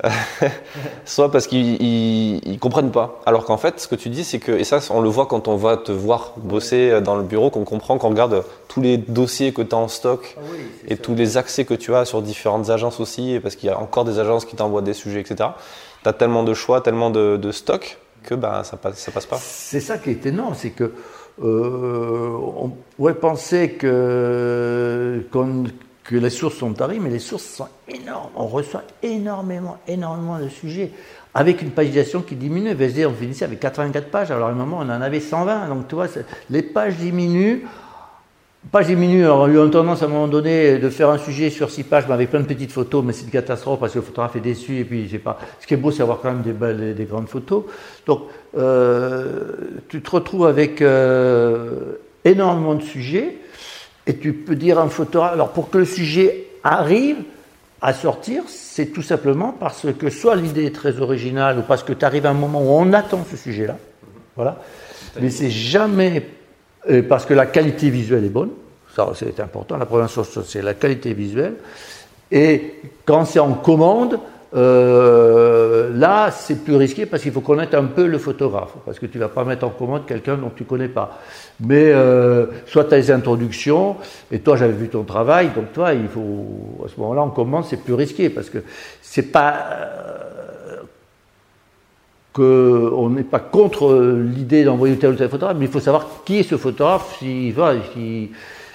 [SPEAKER 3] soit parce qu'ils comprennent pas. Alors qu'en fait, ce que tu dis, c'est que, et ça on le voit quand on va te voir bosser dans le bureau, qu'on comprend, qu'on regarde tous les dossiers que tu as en stock ah et tous les accès que tu as sur différentes agences aussi, parce qu'il y a encore des agences qui t'envoient des sujets, etc. Tu as tellement de choix, tellement de, de stock que bah, ça, passe, ça passe pas.
[SPEAKER 2] C'est ça qui est étonnant, c'est que euh, on pourrait penser que, les sources sont taries, mais les sources sont énormes. On reçoit énormément, énormément de sujets avec une pagination qui diminue. on finissait avec 84 pages, alors à un moment on en avait 120. Donc tu vois, les pages diminuent. Alors on a eu tendance à un moment donné de faire un sujet sur 6 pages, mais avec plein de petites photos, mais c'est une catastrophe parce que le photographe est déçu, et puis sais pas. Ce qui est beau, c'est avoir quand même des, belles, des grandes photos. Donc euh, tu te retrouves avec euh, énormément de sujets, et tu peux dire un photographe, alors pour que le sujet arrive, à sortir, c'est tout simplement parce que soit l'idée est très originale ou parce que tu arrives à un moment où on attend ce sujet-là. Voilà. Mais c'est jamais parce que la qualité visuelle est bonne. Ça, c'est important. La première chose, c'est la qualité visuelle. Et quand c'est en commande, euh, là, c'est plus risqué parce qu'il faut connaître un peu le photographe, parce que tu ne vas pas mettre en commande quelqu'un dont tu ne connais pas. Mais euh, soit tu as des introductions, et toi j'avais vu ton travail, donc toi, il faut, à ce moment-là, en commande, c'est plus risqué, parce que c'est pas euh, qu'on n'est pas contre l'idée d'envoyer tel ou tel photographe, mais il faut savoir qui est ce photographe, s'il va,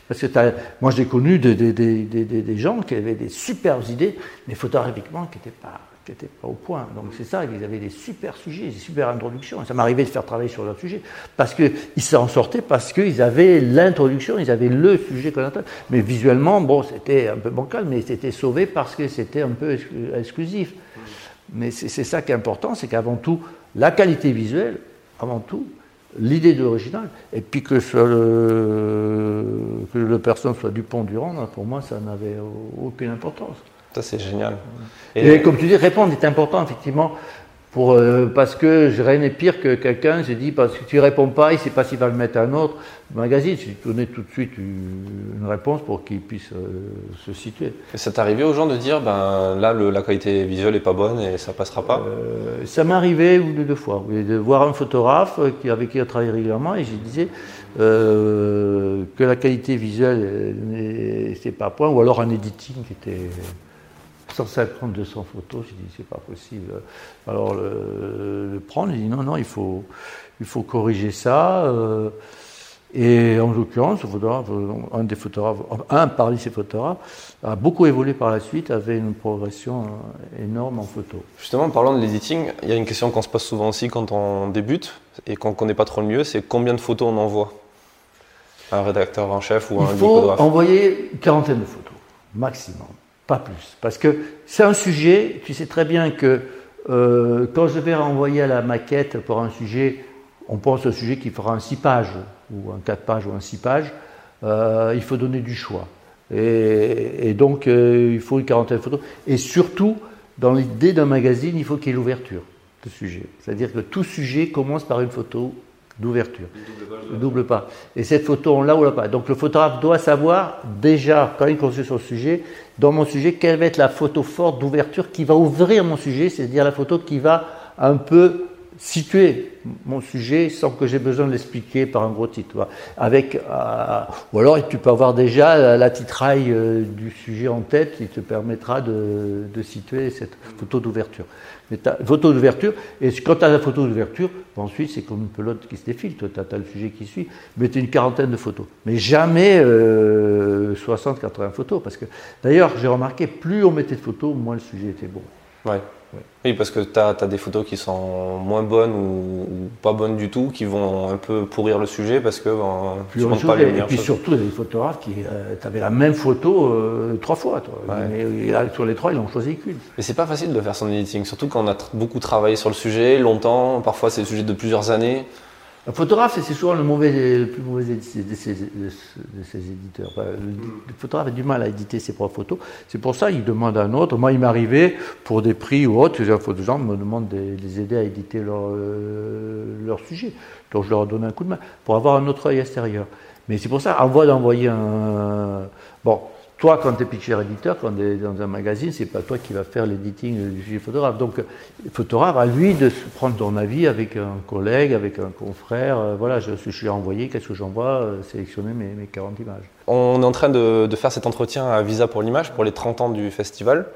[SPEAKER 2] parce que moi j'ai connu des, gens qui avaient des superbes idées, mais photographiquement qui n'étaient pas, pas au point. Donc c'est ça, ils avaient des super sujets, des super introductions. Ça m'arrivait de faire travailler sur leur sujet, parce qu'ils s'en sortaient, parce qu'ils avaient l'introduction, ils avaient le sujet qu'on attend. Mais visuellement, bon, c'était un peu bancal, mais c'était sauvé parce que c'était un peu exclusif. Mais c'est ça qui est important, c'est qu'avant tout, la qualité visuelle, avant tout, l'idée de l'original, et puis que, le, que le personne soit Dupont-Durand, pour moi, ça n'avait aucune importance.
[SPEAKER 1] Ça, c'est génial.
[SPEAKER 2] Et, comme tu dis, répondre est important, effectivement, pour, euh, parce que rien n'est pire que quelqu'un, j'ai dit, parce que tu réponds pas, il ne sait pas s'il va le mettre à un autre magazine, tu donnais tout de suite une réponse pour qu'il puisse euh, se situer.
[SPEAKER 1] Et ça t'est arrivé aux gens de dire, ben là, la qualité visuelle n'est pas bonne et ça passera pas? Euh,
[SPEAKER 2] Ça m'est arrivé une ou deux fois, de voir un photographe qui, avec qui on travaille régulièrement et je disais que la qualité visuelle n'était pas à point, ou alors un editing qui était 150, 200 photos. J'ai dit, c'est pas possible. Alors, le, prendre, il dit, non, non, il faut, il faut corriger ça. Euh, et en l'occurrence, un des photographes, un parmi ces photographes, a beaucoup évolué par la suite, avait une progression euh, énorme en photo.
[SPEAKER 1] Justement, en parlant de l'editing, il y a une question qu'on se pose souvent aussi quand on débute et qu'on ne connaît pas trop le mieux, c'est combien de photos on envoie à un rédacteur en chef ou à un
[SPEAKER 2] Il faut envoyer une quarantaine de photos, maximum. Pas plus. Parce que c'est un sujet, tu sais très bien que euh, quand je vais renvoyer à la maquette pour un sujet, on pense au sujet qui fera un 6 pages, ou un 4 pages, ou un 6 pages, euh, il faut donner du choix. Et, donc, euh, il faut une quarantaine de photos. Et surtout, dans l'idée d'un magazine, il faut qu'il y ait l'ouverture de sujet. C'est-à-dire que tout sujet commence par une photo d'ouverture. Double pas. Et cette photo, on l'a ou l'a pas. Donc le photographe doit savoir déjà, quand il construit son sujet, dans mon sujet, quelle va être la photo forte d'ouverture qui va ouvrir mon sujet, c'est-à-dire la photo qui va un peu situer mon sujet sans que j'ai besoin de l'expliquer par un gros titre. Avec, euh, ou alors tu peux avoir déjà la, titraille euh, du sujet en tête qui te permettra de, de situer cette photo d'ouverture. Mais photo d'ouverture, et quand tu as la photo d'ouverture, ensuite c'est comme une pelote qui se défile, tu as, le sujet qui suit, mettez une quarantaine de photos. Mais jamais 60-80 euh, photos, parce que d'ailleurs j'ai remarqué, plus on mettait de photos, moins le sujet était bon.
[SPEAKER 1] Oui, parce que tu as, des photos qui sont moins bonnes ou, pas bonnes du tout, qui vont un peu pourrir le sujet parce que ben,
[SPEAKER 2] tu pas les Et puis surtout, il y a des photographes qui euh, tu avais la même photo euh, trois fois. Toi. sur les trois, ils n'ont choisi qu'une.
[SPEAKER 1] Mais c'est pas facile de faire son editing, surtout quand on a beaucoup travaillé sur le sujet, longtemps, parfois c'est le sujet de plusieurs années.
[SPEAKER 2] Un photographe, c'est souvent le, mauvais, le plus mauvais de ses, éditeurs. le, photographe a du mal à éditer ses propres photos. C'est pour ça qu'il demande à un autre. Moi, il m'arrivait, pour des prix ou autre, des gens me demandent de les aider à éditer leur, euh, leur sujet. Donc je leur donne un coup de main pour avoir un autre œil extérieur. Mais c'est pour ça, envoie d'envoyer un. Bon, toi, quand tu es picture éditeur, quand tu es dans un magazine, c'est pas toi qui vas faire l'éditing du photographe. Donc, le photographe a lui de prendre ton avis avec un collègue, avec un confrère. Euh, voilà, je, suis envoyé, qu'est-ce que j'envoie euh, Sélectionner mes, mes, 40 images.
[SPEAKER 1] On est en train de, faire cet entretien à Visa pour l'image pour les 30 ans du festival.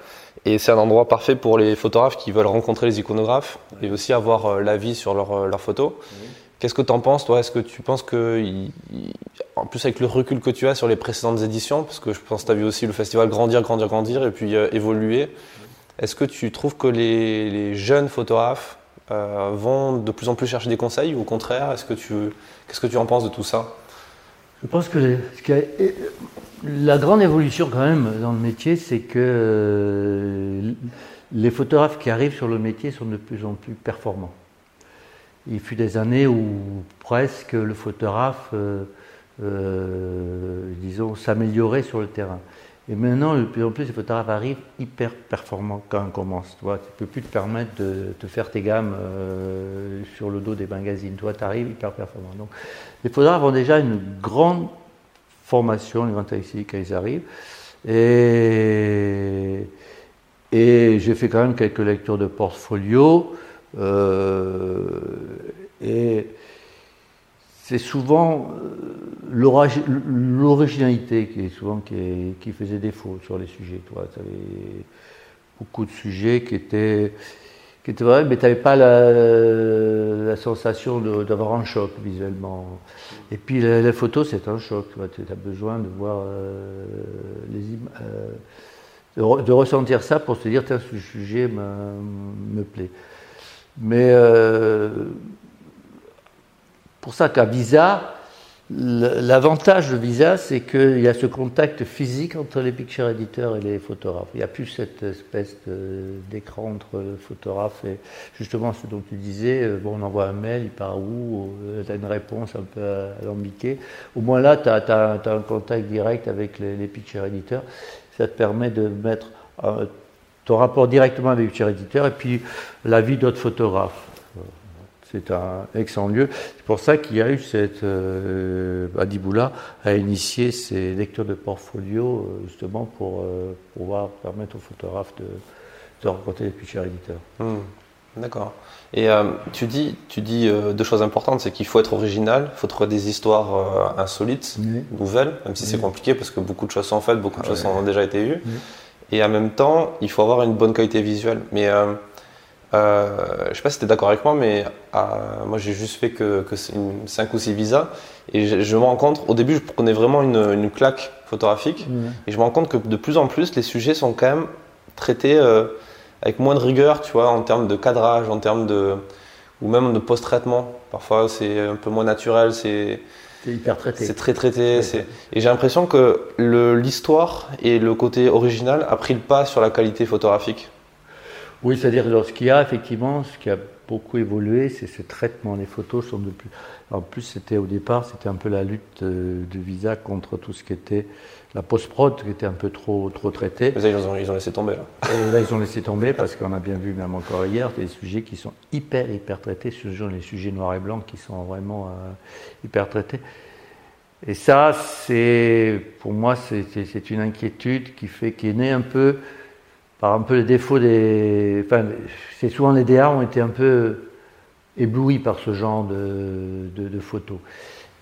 [SPEAKER 1] Et c'est un endroit parfait pour les photographes qui veulent rencontrer les iconographes et aussi avoir euh, l'avis sur leurs leur photos. Qu'est-ce que tu en penses, toi? Est-ce que tu penses que
[SPEAKER 3] en plus avec le recul que tu as sur les précédentes éditions, parce que je pense que tu as vu aussi le festival grandir, grandir, grandir et puis évoluer. Est-ce que tu trouves que les, jeunes photographes vont de plus en plus chercher des conseils ou au contraire, est-ce que tu, qu'est-ce que tu en penses de tout ça?
[SPEAKER 2] Je pense que la grande évolution quand même dans le métier, c'est que les photographes qui arrivent sur le métier sont de plus en plus performants. Il fut des années où presque le photographe, euh, euh, disons, s'améliorait sur le terrain. Et maintenant, de plus en plus, les photographes arrivent hyper performants quand on commence. Tu ne peux plus te permettre de, te faire tes gammes euh, sur le dos des magazines. Toi, tu arrives hyper performant. Donc, les photographes ont déjà une grande formation, une grande technique quand ils arrivent. Et et j'ai fait quand même quelques lectures de portfolio. Euh, et c'est souvent euh, l'originalité qui est souvent qui, faisait défaut sur les sujets. Tu avais beaucoup de sujets qui étaient qui étaient vrais, mais tu n'avais pas la, sensation d'avoir un choc visuellement. Et puis les photos, c'est un choc. Tu as besoin de voir euh, les images de, ressentir ça pour se dire, tiens, ce sujet me, plaît. Mais euh, pour ça qu'à Visa, l'avantage de Visa, c'est qu'il y a ce contact physique entre les picture éditeurs et les photographes. Il n'y a plus cette espèce d'écran entre le photographe et justement ce dont tu disais, euh, bon, on envoie un mail, il part où, euh, tu as une réponse un peu alambiquée. Au moins là, tu as, un contact direct avec les, picture éditeurs ça te permet de mettre ton rapport directement avec le éditeur et puis la vie d'autres photographes. C'est un excellent lieu. C'est pour ça qu'il y a eu cette. Euh, Adiboula a initié ces lectures de portfolio euh, justement pour pouvoir permettre aux photographes de, rencontrer les futurs éditeurs.
[SPEAKER 3] Hmm. D'accord. Et tu dis, tu dis deux choses importantes, c'est qu'il faut être original, il faut trouver des histoires insolites, nouvelles, même si c'est compliqué parce que beaucoup de choses sont faites, beaucoup de ah choses ont déjà été eues. Et en même temps, il faut avoir une bonne qualité visuelle. Mais euh, euh, je ne sais pas si tu es d'accord avec moi, mais euh, moi j'ai juste fait que, que 5 ou 6 visas. Et je, me rends compte, au début je prenais vraiment une, une claque photographique. Et je me rends compte que de plus en plus, les sujets sont quand même traités avec moins de rigueur, tu vois, en termes de cadrage, en termes de. ou même de post-traitement. Parfois c'est un peu moins naturel, c'est
[SPEAKER 2] c'est hyper traité.
[SPEAKER 3] C'est très traité. Et j'ai l'impression que l'histoire et le côté original a pris le pas sur la qualité photographique.
[SPEAKER 2] Oui, c'est-à-dire lorsqu'il y a effectivement, ce qui a beaucoup évolué, c'est ce traitement. Les photos sont de plus. En plus, c'était au départ, c'était un peu la lutte euh, de Visa contre tout ce qui était la post-prod, qui était un peu trop, trop traité.
[SPEAKER 3] Mais ils ont, ils ont laissé tomber là.
[SPEAKER 2] Et là, ils ont laissé tomber parce qu'on a bien vu, même encore hier, des sujets qui sont hyper, hyper traités. Ce les sujets noirs et blancs qui sont vraiment euh, hyper traités. Et ça, c'est, pour moi, c'est une inquiétude qui fait, qui est née un peu par un peu le défaut des. Enfin, c'est souvent les DA ont été un peu éblouis par ce genre de, de, photos.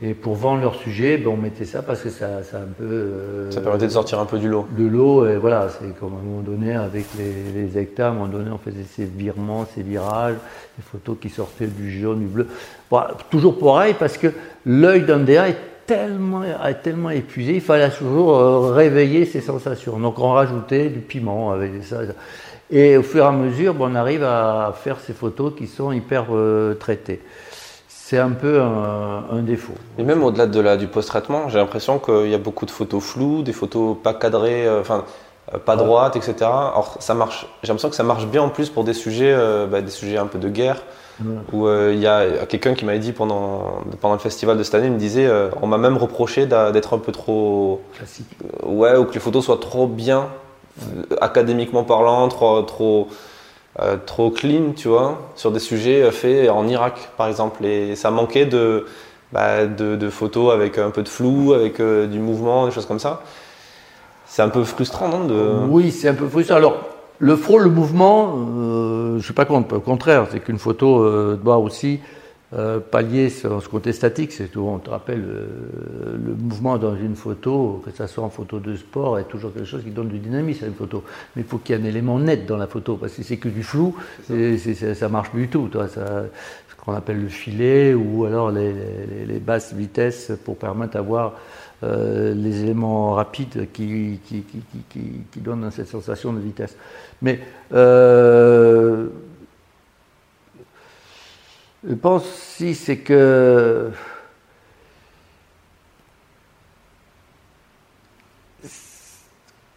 [SPEAKER 2] Et pour vendre leur sujet, ben on mettait ça parce que ça, ça un peu. Euh,
[SPEAKER 3] ça permettait de sortir un peu du lot.
[SPEAKER 2] De l'eau, et voilà, c'est comme à un moment donné avec les, les, hectares, à un moment donné on faisait ces virements, ces virages, les photos qui sortaient du jaune, du bleu. toujours pareil parce que l'œil d'un DA est tellement, tellement épuisé, il fallait toujours euh, réveiller ses sensations. Donc on rajoutait du piment avec ça. Et au fur et à mesure, on arrive à faire ces photos qui sont hyper euh, traitées. C'est un peu un, défaut.
[SPEAKER 3] Et même au-delà de la, du post-traitement, j'ai l'impression qu'il y a beaucoup de photos floues, des photos pas cadrées, euh, enfin pas droites, etc. Alors ça marche. J'ai l'impression que ça marche bien en plus pour des sujets, bah, des sujets un peu de guerre où euh, il y a quelqu'un qui m'avait dit pendant, pendant le festival de cette année, il me disait euh, on m'a même reproché d'être un peu trop.
[SPEAKER 2] Classique.
[SPEAKER 3] Euh, ouais, ou que les photos soient trop bien, académiquement parlant, trop. trop trop clean, tu vois, sur des sujets faits en Irak, par exemple. Et ça manquait de, bah, de, de, photos avec un peu de flou, avec du mouvement, des choses comme ça. C'est un peu frustrant, non de...
[SPEAKER 2] Oui, c'est un peu frustrant. Alors, le frôle, le mouvement, euh, je ne suis pas contre. Au contraire, c'est qu'une photo euh, doit aussi euh, pallier ce, côté statique. C'est tout. On te rappelle le mouvement dans une photo, que ce soit en photo de sport, est toujours quelque chose qui donne du dynamisme à une photo. Mais il faut qu'il y ait un élément net dans la photo, parce que c'est que du flou, ça. ça marche plus du tout. Toi, ça, qu'on appelle le filet, ou alors les, basses vitesses pour permettre d'avoir euh, les éléments rapides qui, qui, qui, donnent cette sensation de vitesse. Mais euh, je pense si c'est que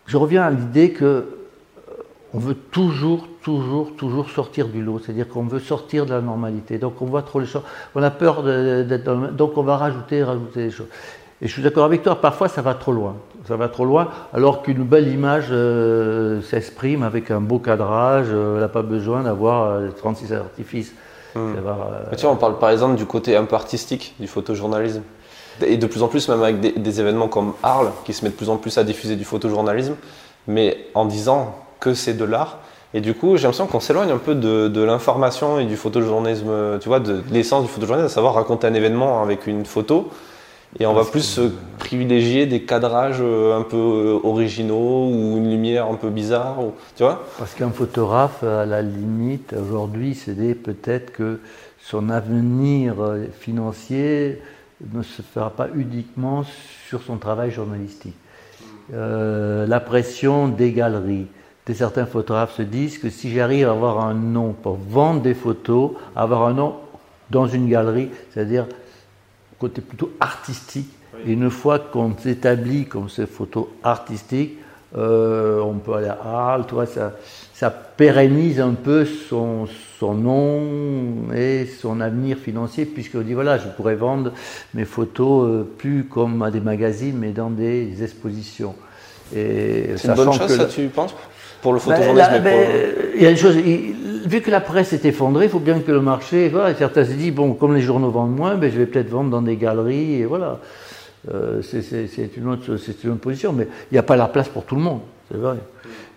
[SPEAKER 2] je reviens à l'idée que on veut toujours, toujours, toujours sortir du lot. C'est-à-dire qu'on veut sortir de la normalité. Donc on voit trop les choses. On a peur d'être dans le... Donc on va rajouter, rajouter des choses. Et je suis d'accord avec toi, parfois ça va trop loin. Ça va trop loin, alors qu'une belle image euh, s'exprime avec un beau cadrage. Euh, elle n'a pas besoin d'avoir 36 euh, artifices.
[SPEAKER 3] Hmm. tu vois, on parle par exemple du côté un peu artistique du photojournalisme. Et de plus en plus, même avec des, des événements comme Arles, qui se mettent de plus en plus à diffuser du photojournalisme, mais en disant que c'est de l'art. Et du coup, j'ai l'impression qu'on s'éloigne un peu de, l'information et du photojournalisme, tu vois, de, l'essence du photojournalisme, à savoir raconter un événement avec une photo. Et on va plus privilégier des cadrages euh, un peu euh, originaux ou une lumière un peu bizarre, tu vois?
[SPEAKER 2] Parce qu'un photographe, à la limite, aujourd'hui, c'est peut-être que son avenir euh, financier ne se fera pas uniquement sur son travail journalistique. la pression des galeries, certains photographes se disent que si j'arrive à avoir un nom pour vendre des photos, avoir un nom dans une galerie, c'est-à-dire côté plutôt artistique, et une fois qu'on s'établit comme ces photos artistiques, euh, on peut aller à Arles, toi, ça, ça pérennise un peu son, son nom et son avenir financier, puisqu'on dit voilà, je pourrais vendre mes photos euh, plus comme à des magazines, mais dans des expositions.
[SPEAKER 3] C'est une bonne chose, ça, tu penses? Pour le ben, photojournalisme ben,
[SPEAKER 2] Il y a une chose, vu que la presse est effondrée, il faut bien que le marché, voilà, certains se disent, bon, comme les journaux vendent moins, ben, je vais peut-être vendre dans des galeries, et voilà. Euh, c'est une, autre, une autre position, mais il n'y a pas la place pour tout le monde, c'est vrai.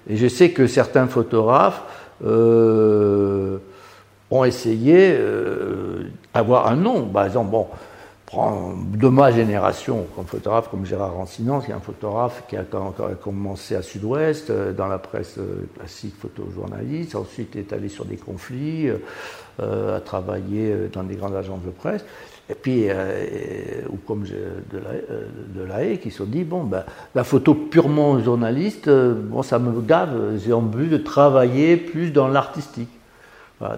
[SPEAKER 2] Et je sais que certains photographes euh, ont essayé d'avoir euh, un nom. Par exemple, bon, de ma génération, comme photographe, comme Gérard Rancinon, qui est un photographe qui a, commencé à Sud-Ouest, euh, dans la presse euh, classique photojournaliste, ensuite est allé sur des conflits, euh, a travaillé dans des grandes agences de presse, et puis, ou comme de la, qui se dit, bon, ben, la photo purement journaliste, bon, ça me gave, j'ai envie de travailler plus dans l'artistique.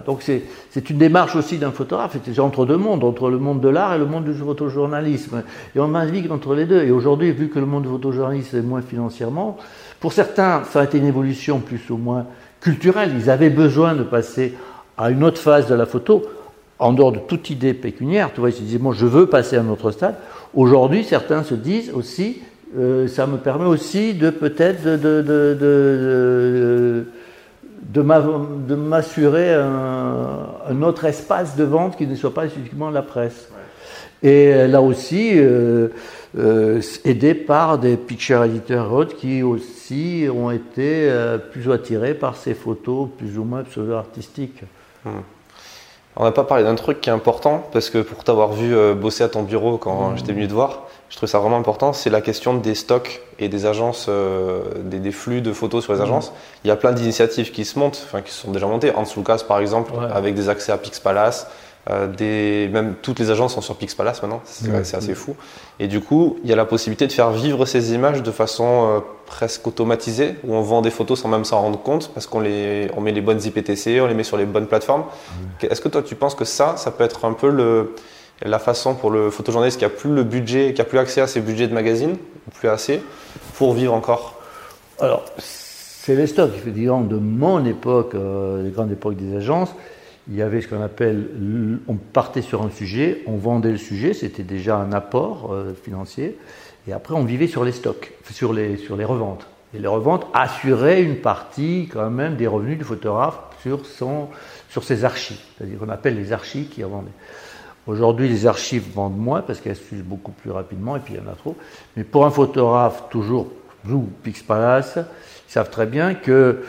[SPEAKER 2] Donc c'est une démarche aussi d'un photographe, c'est entre deux mondes, entre le monde de l'art et le monde du photojournalisme. Et on navigue entre les deux. Et aujourd'hui, vu que le monde du photojournalisme est moins financièrement, pour certains, ça a été une évolution plus ou moins culturelle. Ils avaient besoin de passer à une autre phase de la photo, en dehors de toute idée pécuniaire. Tu vois, ils se disaient, moi je veux passer à un autre stade. Aujourd'hui, certains se disent aussi, euh, ça me permet aussi de peut-être de, m'assurer un, autre espace de vente qui ne soit pas uniquement la presse. Et là aussi, euh, euh, aidé par des picture editors qui aussi ont été euh, plus attirés par ces photos plus ou moins pseudo-artistiques. Hmm.
[SPEAKER 3] On n'a pas parlé d'un truc qui est important, parce que pour t'avoir vu bosser à ton bureau quand hmm. j'étais venu te voir, je trouve ça vraiment important, c'est la question des stocks et des agences, euh, des, flux de photos sur les mhm. agences. Il y a plein d'initiatives qui se montent, enfin qui sont déjà montées. Hans Lucas par exemple, avec des accès à Pixpalace. Euh, des, même toutes les agences sont sur Pixpalace maintenant, c'est assez fou. Et du coup, il y a la possibilité de faire vivre ces images de façon euh, presque automatisée, où on vend des photos sans même s'en rendre compte, parce qu'on les, on met les bonnes IPTC, on les met sur les bonnes plateformes. Est-ce que toi, tu penses que ça, ça peut être un peu le, la façon pour le photojournaliste qui a plus le budget, qui a plus accès à ses budgets de magazine, plus assez, pour vivre encore
[SPEAKER 2] Alors, c'est les stocks. Effectivement, de mon époque, euh, les grandes époques des agences, il y avait ce qu'on appelle, on partait sur un sujet, on vendait le sujet, c'était déjà un apport euh, financier, et après on vivait sur les stocks, sur les, sur reventes. Et les reventes assuraient une partie quand même des revenus du photographe sur, sur ses archives, c'est-à-dire qu'on appelle les archives qui revendaient. Aujourd'hui, les archives vendent moins parce qu'elles s'usent beaucoup plus rapidement et puis il y en a trop. Mais pour un photographe, toujours, ou Pixpalace, ils savent très bien que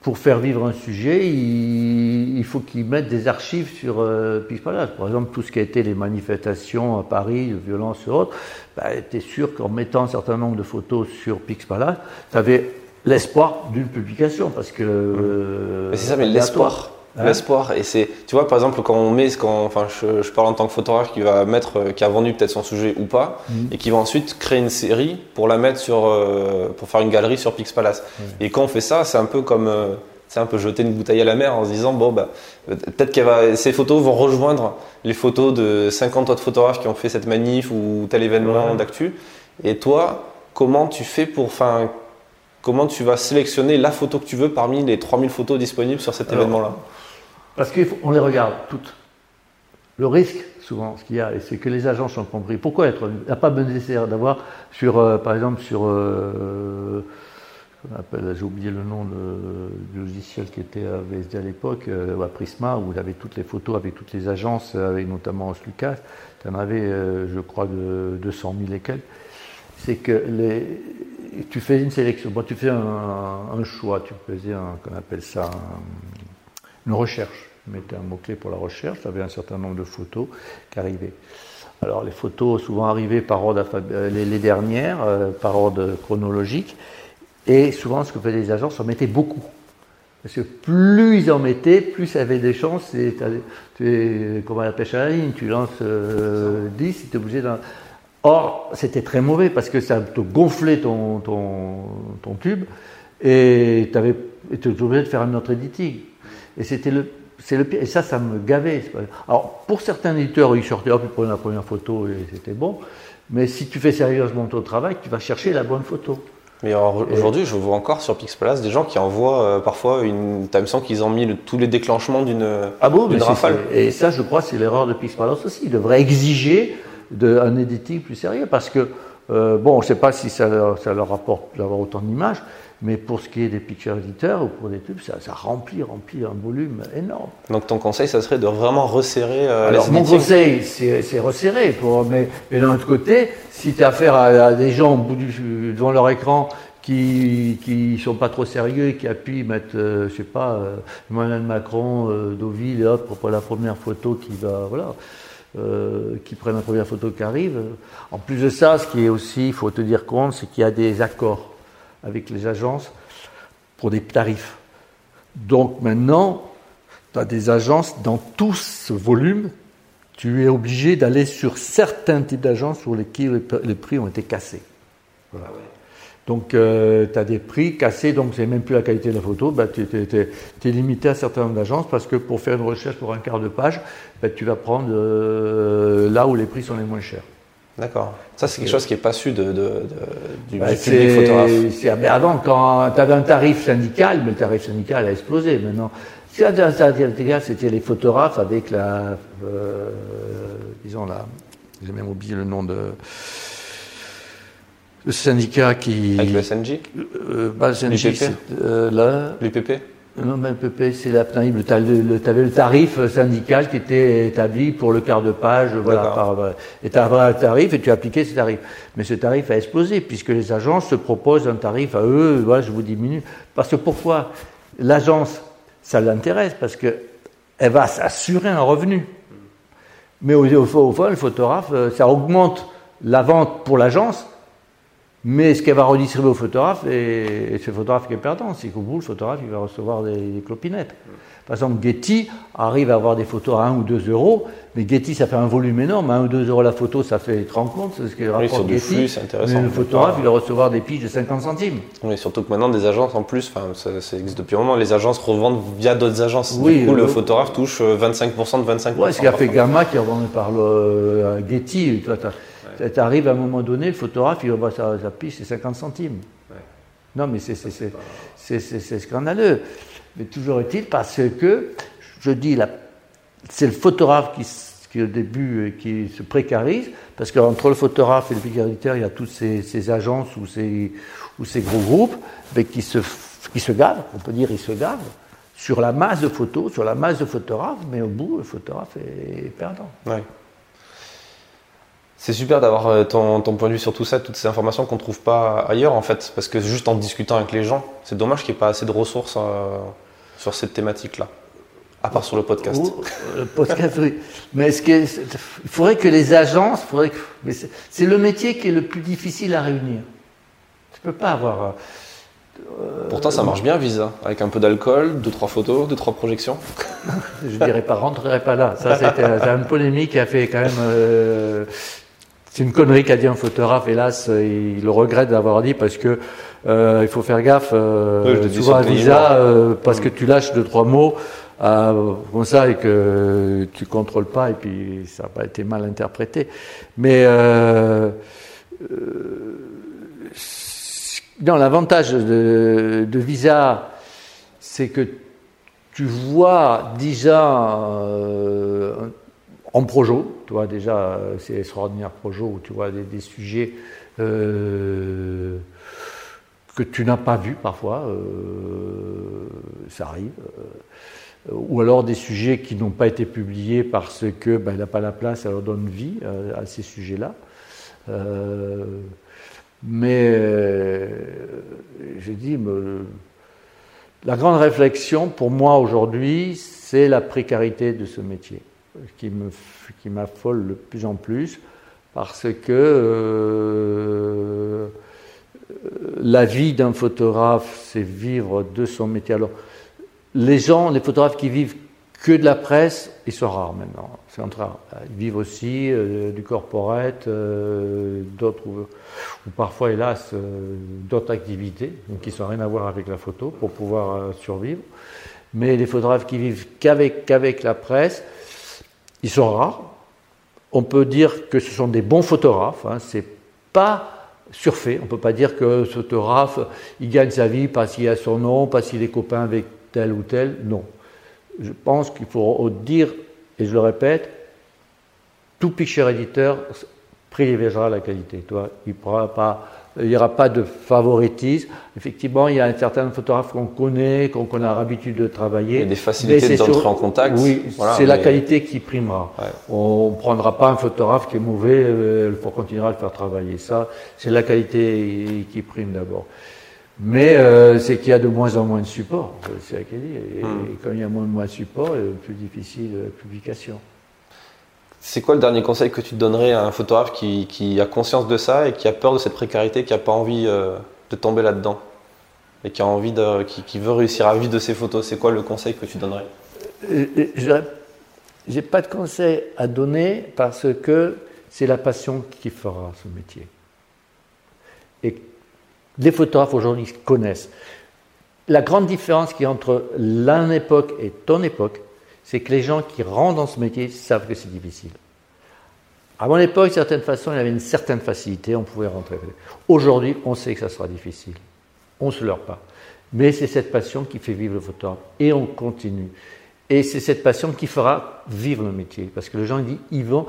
[SPEAKER 2] pour faire vivre un sujet, il, faut qu'ils mettent des archives sur euh, Pixpalace. Par exemple, tout ce qui a été les manifestations à Paris, de violence et autres, bah, tu es sûr qu'en mettant un certain nombre de photos sur Pixpalace, tu avais l'espoir d'une publication. Parce que.
[SPEAKER 3] Euh, c'est ça, mais l'espoir L'espoir. Et c'est, tu vois, par exemple, quand on met, quand, enfin, je, je, parle en tant que photographe qui va mettre, euh, qui a vendu peut-être son sujet ou pas, mhm. et qui va ensuite créer une série pour la mettre sur, euh, pour faire une galerie sur Pixpalace. Et quand on fait ça, c'est un peu comme, euh, c'est un peu jeter une bouteille à la mer en se disant, bon, bah, peut-être que va, ces photos vont rejoindre les photos de 50 autres photographes qui ont fait cette manif ou tel événement d'actu. Et toi, comment tu fais pour, enfin, comment tu vas sélectionner la photo que tu veux parmi les 3000 photos disponibles sur cet événement-là?
[SPEAKER 2] Parce qu'on les regarde toutes. Le risque, souvent, ce qu'il y a, c'est que les agents sont compris. Pourquoi être Il n'y a pas besoin d'avoir sur, euh, par exemple, sur, euh, j'ai oublié le nom du logiciel qui était à VSD à l'époque, euh, à Prisma, où il avait toutes les photos avec toutes les agences, avec notamment Lucas. Tu en avais, je crois, de 200 000 et quelques. C'est que les, tu fais une sélection, tu fais un, choix, tu faisais un, qu'on appelle ça, une recherche. Tu mettais un mot-clé pour la recherche, tu avais un certain nombre de photos qui arrivaient. Alors les photos souvent arrivaient par ordre euh, les, dernières, euh, par ordre chronologique, et souvent ce que faisaient les agences, en mettaient beaucoup. Parce que plus ils en mettaient, plus ça avait des chances. tu es comme à la pêche à la ligne, tu lances 10, euh, tu es obligé d'un. Or, c'était très mauvais parce que ça te gonflait ton, ton, ton tube et tu étais obligé de faire un autre editing. Et c'était le, c'est le pire. Et ça, ça me gavait. Alors, pour certains éditeurs, ils sortaient, hop, ils prenaient la première photo et c'était bon. Mais si tu fais sérieusement ton travail, tu vas chercher la bonne photo.
[SPEAKER 3] Mais aujourd'hui, je vois encore sur Pixpalace des gens qui envoient euh, parfois une. T'as l'impression qu'ils ont mis tous les déclenchements d'une ah bon, rafale.
[SPEAKER 2] Et ça, je crois, c'est l'erreur de Pixpalace aussi. Ils devraient exiger de, un editing plus sérieux parce que, euh, bon, on ne sait pas si ça leur, ça leur apporte d'avoir autant d'images, mais pour ce qui est des picture editors ou pour des tubes, ça, ça, remplit, remplit un volume énorme.
[SPEAKER 3] Donc ton conseil, ça serait de vraiment resserrer euh,
[SPEAKER 2] Alors, Mon conseil, c'est resserrer. Pour, mais, mais d'un autre côté, si tu as affaire à, des gens au bout du, devant leur écran qui qui sont pas trop sérieux et qui appuient, mettent, euh, je sais pas, euh, Emmanuel Macron, euh, Deauville, hop, pour la première photo qui va, voilà, euh, qui prennent la première photo qui arrive. En plus de ça, ce qui est aussi, il faut te dire compte, c'est qu'il y a des accords avec les agences pour des tarifs. Donc maintenant, tu as des agences dans tout ce volume, tu es obligé d'aller sur certains types d'agences sur lesquels les prix ont été cassés. Voilà. Donc euh, tu as des prix cassés, donc c'est même plus la qualité de la photo, bah, tu es, limité à certains nombre d'agences parce que pour faire une recherche pour un quart de page, bah, tu vas prendre euh, là où les prix sont les moins chers.
[SPEAKER 3] D'accord. Ça, c'est quelque chose qui n'est pas su de, de,
[SPEAKER 2] du, bah, public photographe. Mais avant, quand tu avais un tarif syndical, mais le tarif syndical a explosé maintenant. Si un tarif syndical, c'était les photographes avec la. Euh, disons là. J'ai même oublié le nom de. Le syndicat qui.
[SPEAKER 3] Avec le SNJ
[SPEAKER 2] euh, bah, Le SNJ, euh, là.
[SPEAKER 3] L'UPP
[SPEAKER 2] non, mais le PP, c'est la Tu avais le tarif syndical qui était établi pour le quart de page, voilà. Par, et tu avais un tarif et tu appliquais ce tarif. Mais ce tarif a explosé puisque les agences se proposent un tarif à eux, voilà, je vous diminue. Parce que pourquoi L'agence, ça l'intéresse parce que elle va s'assurer un revenu. Mais au, au, au fond, le photographe, euh, ça augmente la vente pour l'agence, mais ce qu'elle va redistribuer au photographe, et, c'est le photographe qui est perdant, c'est qu'au bout, le photographe, il va recevoir des, clopinettes. Par exemple, Getty arrive à avoir des photos à 1 ou 2 euros, mais Getty, ça fait un volume énorme. 1 ou 2 euros la photo, ça fait 30 comptes, c'est ce qu'il
[SPEAKER 3] oui, sur Getty. intéressant.
[SPEAKER 2] Mais le photographe, il va recevoir des piges de 50 centimes.
[SPEAKER 3] Oui, surtout que maintenant, des agences, en plus, ça, ça existe depuis un moment, les agences revendent via d'autres agences. Oui, du coup, le photographe touche 25% euh, de 25%.
[SPEAKER 2] Oui, ce qui a fait Gamma qui est revendu par le, euh, Getty. Toi, tu arrives à un moment donné, le photographe, il voit sa, sa piche, c'est 50 centimes. Non, mais c'est scandaleux. Mais toujours est-il parce que, je dis, c'est le photographe qui, qui, au début, euh, qui se précarise, parce qu'entre le photographe et le vulgaritaire, il y a toutes ces, agences ou ces, ou ces gros groupes mais qui, se, qui se gavent, on peut dire ils se gavent, sur la masse de photos, sur la masse de photographes, mais au bout, le photographe est perdant.
[SPEAKER 3] C'est super d'avoir euh, ton, point de vue sur tout ça, toutes ces informations qu'on ne trouve pas ailleurs en fait, parce que juste en discutant avec les gens, c'est dommage qu'il n'y ait pas assez de ressources euh, sur cette thématique-là, à part sur le podcast.
[SPEAKER 2] Euh, le podcast, oui. Mais ce il faudrait que les agences, faudrait c'est le métier qui est le plus difficile à réunir. Tu peux pas avoir.
[SPEAKER 3] Pourtant, ça marche bien, Visa, avec un peu d'alcool, deux trois photos, deux trois projections.
[SPEAKER 2] je dirais pas, rentrerai pas là. Ça, c'était une polémique qui a fait quand même. C'est une connerie qu'a dit un photographe. Hélas, il le regrette d'avoir dit parce que il faut faire gaffe. Euh, souvent à Visa, parce que tu lâches deux trois mots comme ça et que tu contrôles pas et puis ça n'a pas été mal interprété. Mais euh, euh, l'avantage de, Visa, c'est que tu vois déjà euh, en projo, tu vois déjà c'est extraordinaire projo où tu vois des, sujets que tu n'as pas vus parfois, ça arrive ou alors des sujets qui n'ont pas été publiés parce que ben, n'a pas la place, alors donne vie euh, à, ces sujets-là. Euh, mais euh, je dis, la grande réflexion pour moi aujourd'hui, c'est la précarité de ce métier, qui me qui m'affole de plus en plus, parce que la vie d'un photographe, c'est vivre de son métier. Alors, les gens, les photographes qui vivent que de la presse, ils sont rares maintenant. C'est en train. Ils vivent aussi euh, du corporate, euh, d'autres, ou, parfois, hélas, euh, d'autres activités qui n'ont rien à voir avec la photo pour pouvoir survivre. Mais les photographes qui vivent qu'avec, qu'avec la presse, ils sont rares. On peut dire que ce sont des bons photographes. Hein, c'est pas surfait. On ne peut pas dire que ce photographe, il gagne sa vie parce qu'il a son nom, parce qu'il est copain avec tel ou tel, non. Je pense qu'il faut dire, et je le répète, tout picture éditeur privilégiera la qualité. Toi, il n'y aura pas de favoritisme. Effectivement, il y a un certain photographe qu'on connaît, qu'on a l'habitude de travailler. Il y
[SPEAKER 3] a des facilités d'entrer en contact.
[SPEAKER 2] Oui, c'est la qualité qui primera. On ne prendra pas un photographe qui est mauvais euh, pour continuer à le faire travailler. Ça, c'est la qualité qui prime d'abord. Mais euh, c'est qu'il y a de moins en moins de support, c'est Et, hmm. quand il y a moins, moins de support, euh, plus difficile la publication.
[SPEAKER 3] C'est quoi le dernier conseil que tu donnerais à un photographe qui, a conscience de ça et qui a peur de cette précarité, qui n'a pas envie euh, de tomber là-dedans et qui a envie de, qui, veut réussir à vivre de ses photos? C'est quoi le conseil que tu donnerais?
[SPEAKER 2] Je n'ai pas de conseil à donner parce que c'est la passion qui fera ce métier. Et les photographes aujourd'hui connaissent. La grande différence qui entre l'un époque et ton époque, c'est que les gens qui rentrent dans ce métier savent que c'est difficile. À mon époque, de certaine façon, il y avait une certaine facilité, on pouvait rentrer. Aujourd'hui, on sait que ça sera difficile. On ne se leurre pas. Mais c'est cette passion qui fait vivre le photographe. Et on continue. Et c'est cette passion qui fera vivre le métier. Parce que les gens disent, ils vont.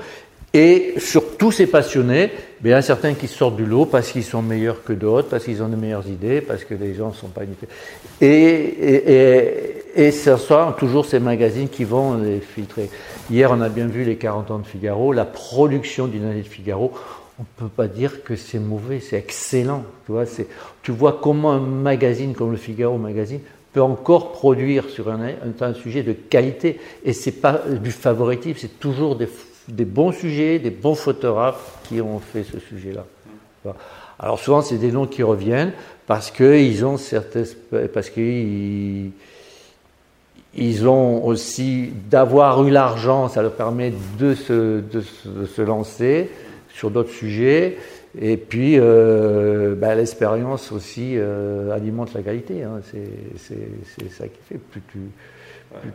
[SPEAKER 2] Et sur tous ces passionnés, il y a certains qui sortent du lot parce qu'ils sont meilleurs que d'autres, parce qu'ils ont de meilleures idées, parce que les gens ne sont pas et, et, ce sont toujours ces magazines qui vont les filtrer. Hier, on a bien vu les 40 ans de Figaro, la production d'une année de Figaro. On ne peut pas dire que c'est mauvais, c'est excellent. Tu vois, tu vois comment un magazine comme le Figaro Magazine peut encore produire sur un sujet de qualité. Et c'est pas du favoritisme, c'est toujours des des bons sujets, des bons photographes qui ont fait ce sujet-là. Alors souvent, c'est des noms qui reviennent parce qu'ils ont certaines, parce qu'ils ils ont aussi d'avoir eu l'argent, ça leur permet de se, de se, lancer sur d'autres sujets. Et puis, euh, ben, l'expérience aussi euh, alimente la qualité. Hein. C'est ça qui fait. Plus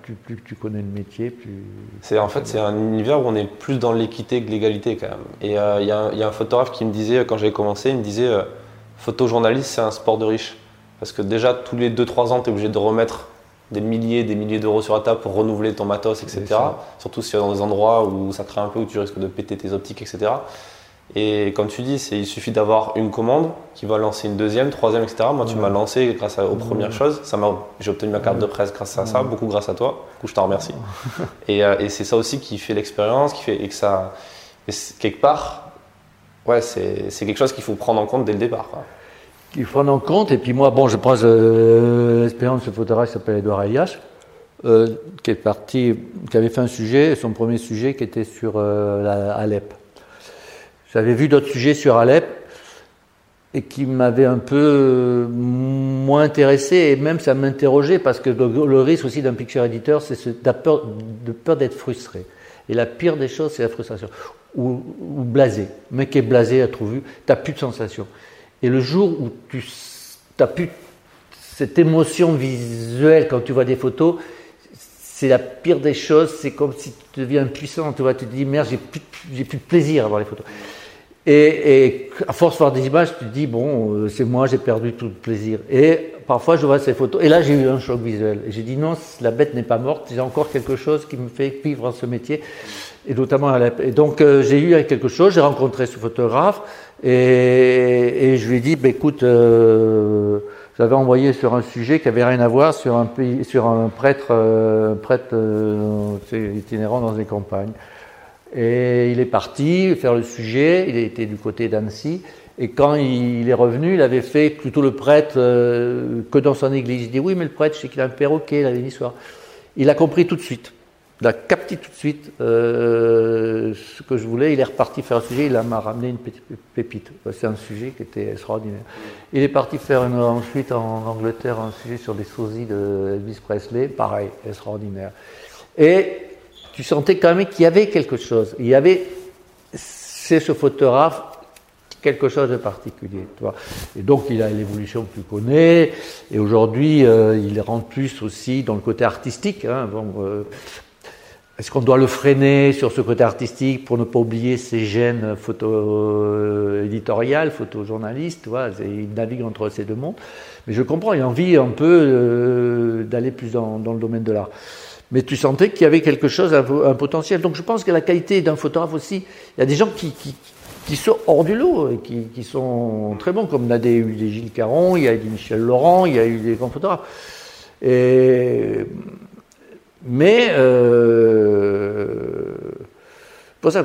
[SPEAKER 2] tu, plus, tu connais le métier, plus.
[SPEAKER 3] C'est en fait c'est un univers où on est plus dans l'équité que l'égalité quand même. Et euh, il y, a un photographe qui me disait quand j'ai commencé, il me disait euh, photojournaliste c'est un sport de riche parce que déjà tous les 2-3 ans tu es obligé de remettre des milliers, des milliers d'euros sur la table pour renouveler ton matos, etc. Surtout si tu es dans des endroits où ça craint un peu, où tu risques de péter tes optiques, etc. Et comme tu dis, il suffit d'avoir une commande qui va lancer une deuxième, troisième, etc. Moi, tu m'as lancé grâce aux premières choses. Ça j'ai obtenu ma carte de presse grâce à ça, beaucoup grâce à toi. Du coup, je t'en remercie. Euh, et, c'est ça aussi qui fait l'expérience, qui fait et que ça, quelque part, ouais, c'est quelque chose qu'il faut prendre en compte dès le départ.
[SPEAKER 2] Il faut en compte. Et puis moi, bon, je prends euh, l'expérience de photographe qui s'appelle Edouard Ayash, euh, qui est parti, qui avait fait un sujet, son premier sujet qui était sur la Alep. J'avais vu d'autres sujets sur Alep. et qui m'avait un peu euh, moins intéressé et même ça m'interrogeait parce que le, risque aussi d'un picture editor, c'est peur, de peur d'être frustré. Et la pire des choses, c'est la frustration. Ou, blasé. Le mec est blasé, a trop vu, t'as plus de sensation. Et le jour où tu n'as plus cette émotion visuelle quand tu vois des photos, c'est la pire des choses. C'est comme si tu deviens impuissant. Tu vois, tu te dis merde, j'ai plus, plus de plaisir à voir les photos. Et, à force de voir des images, tu te dis, bon, euh, c'est moi, j'ai perdu tout le plaisir. Et parfois, je vois ces photos. Et là, j'ai eu un choc visuel. Et j'ai dit, non, la bête n'est pas morte. J'ai encore quelque chose qui me fait vivre ce métier. Et notamment à la... Et donc, euh, j'ai eu quelque chose. J'ai rencontré ce photographe. Et, je lui ai dit, bah, écoute, euh, j'avais envoyé sur un sujet qui avait rien à voir sur un sur un prêtre, euh, prêtre itinérant dans les campagnes. Et il est parti faire le sujet, il était du côté d'Annecy, et quand il est revenu, il avait fait plutôt le prêtre euh, que dans son église. Il dit oui, mais le prêtre, je sais qu'il a un perroquet, il avait une histoire. Il a compris tout de suite. Il a capté tout de suite euh, ce que je voulais. Il est reparti faire un sujet. Il m'a ramené une petite pépite. C'est un sujet qui était extraordinaire. Il est parti faire ensuite en Angleterre un sujet sur des sosies de Elvis Presley. Pareil, extraordinaire. Et tu sentais quand même qu'il y avait quelque chose. Il y avait, c'est ce photographe, quelque chose de particulier. Et donc il a l'évolution que tu connais, et aujourd'hui euh, il rentre plus aussi dans le côté artistique. Hein. Euh, est-ce qu'on doit le freiner sur ce côté artistique pour ne pas oublier ses gènes photo euh, éditoriales, photojournalistes vois, Il navigue entre ces deux mondes. Mais je comprends, il a envie un peu d'aller plus dans, le domaine de l'art mais tu sentais qu'il y avait quelque chose, un, potentiel. Donc je pense que la qualité d'un photographe aussi, il y a des gens qui, sont hors du lot et qui, sont très bons, comme y a eu des Gilles Caron, il y a eu des Michel Laurent, il y a eu des grands photographes. Et, mais euh, pour ça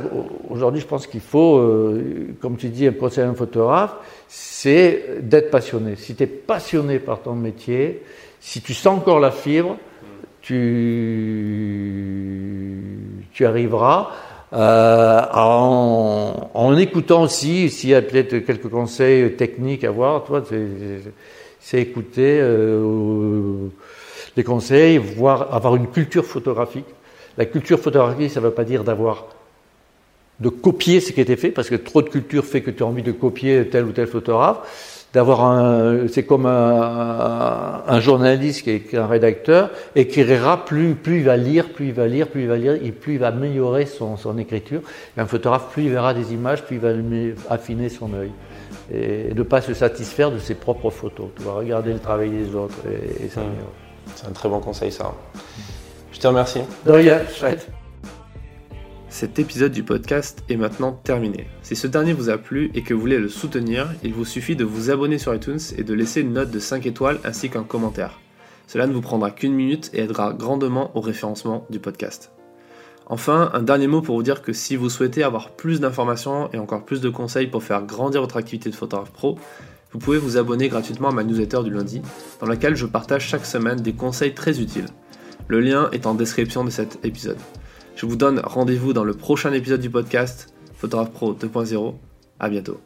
[SPEAKER 2] aujourd'hui je pense qu'il faut, euh, comme tu dis, un conseil à un photographe, c'est d'être passionné. Si tu es passionné par ton métier, si tu sens encore la fibre, tu, tu arriveras euh, en, en, écoutant aussi, s'il y a peut-être quelques conseils techniques à voir, toi, c'est écouter euh, les conseils, voir, avoir une culture photographique. La culture photographique, ça ne veut pas dire d'avoir de copier ce qui a été fait, parce que trop de culture fait que tu as envie de copier tel ou tel photographe d'avoir un, c'est comme un, un, journaliste qui est un rédacteur, écrira plus, plus il va lire, plus il va lire, plus il va lire, et plus il va améliorer son, son écriture. Et un photographe, plus il verra des images, plus il va affiner son œil. Et de ne pas se satisfaire de ses propres photos. Tu vas regarder le travail des autres et, ça mmh.
[SPEAKER 3] C'est un très bon conseil, ça. Je te remercie.
[SPEAKER 2] De rien,
[SPEAKER 1] cet épisode du podcast est maintenant terminé. Si ce dernier vous a plu et que vous voulez le soutenir, il vous suffit de vous abonner sur iTunes et de laisser une note de 5 étoiles ainsi qu'un commentaire. Cela ne vous prendra qu'une minute et aidera grandement au référencement du podcast. Enfin, un dernier mot pour vous dire que si vous souhaitez avoir plus d'informations et encore plus de conseils pour faire grandir votre activité de photographe pro, vous pouvez vous abonner gratuitement à ma newsletter du lundi, dans laquelle je partage chaque semaine des conseils très utiles. Le lien est en description de cet épisode. Je vous donne rendez-vous dans le prochain épisode du podcast Photographe Pro 2.0. À bientôt.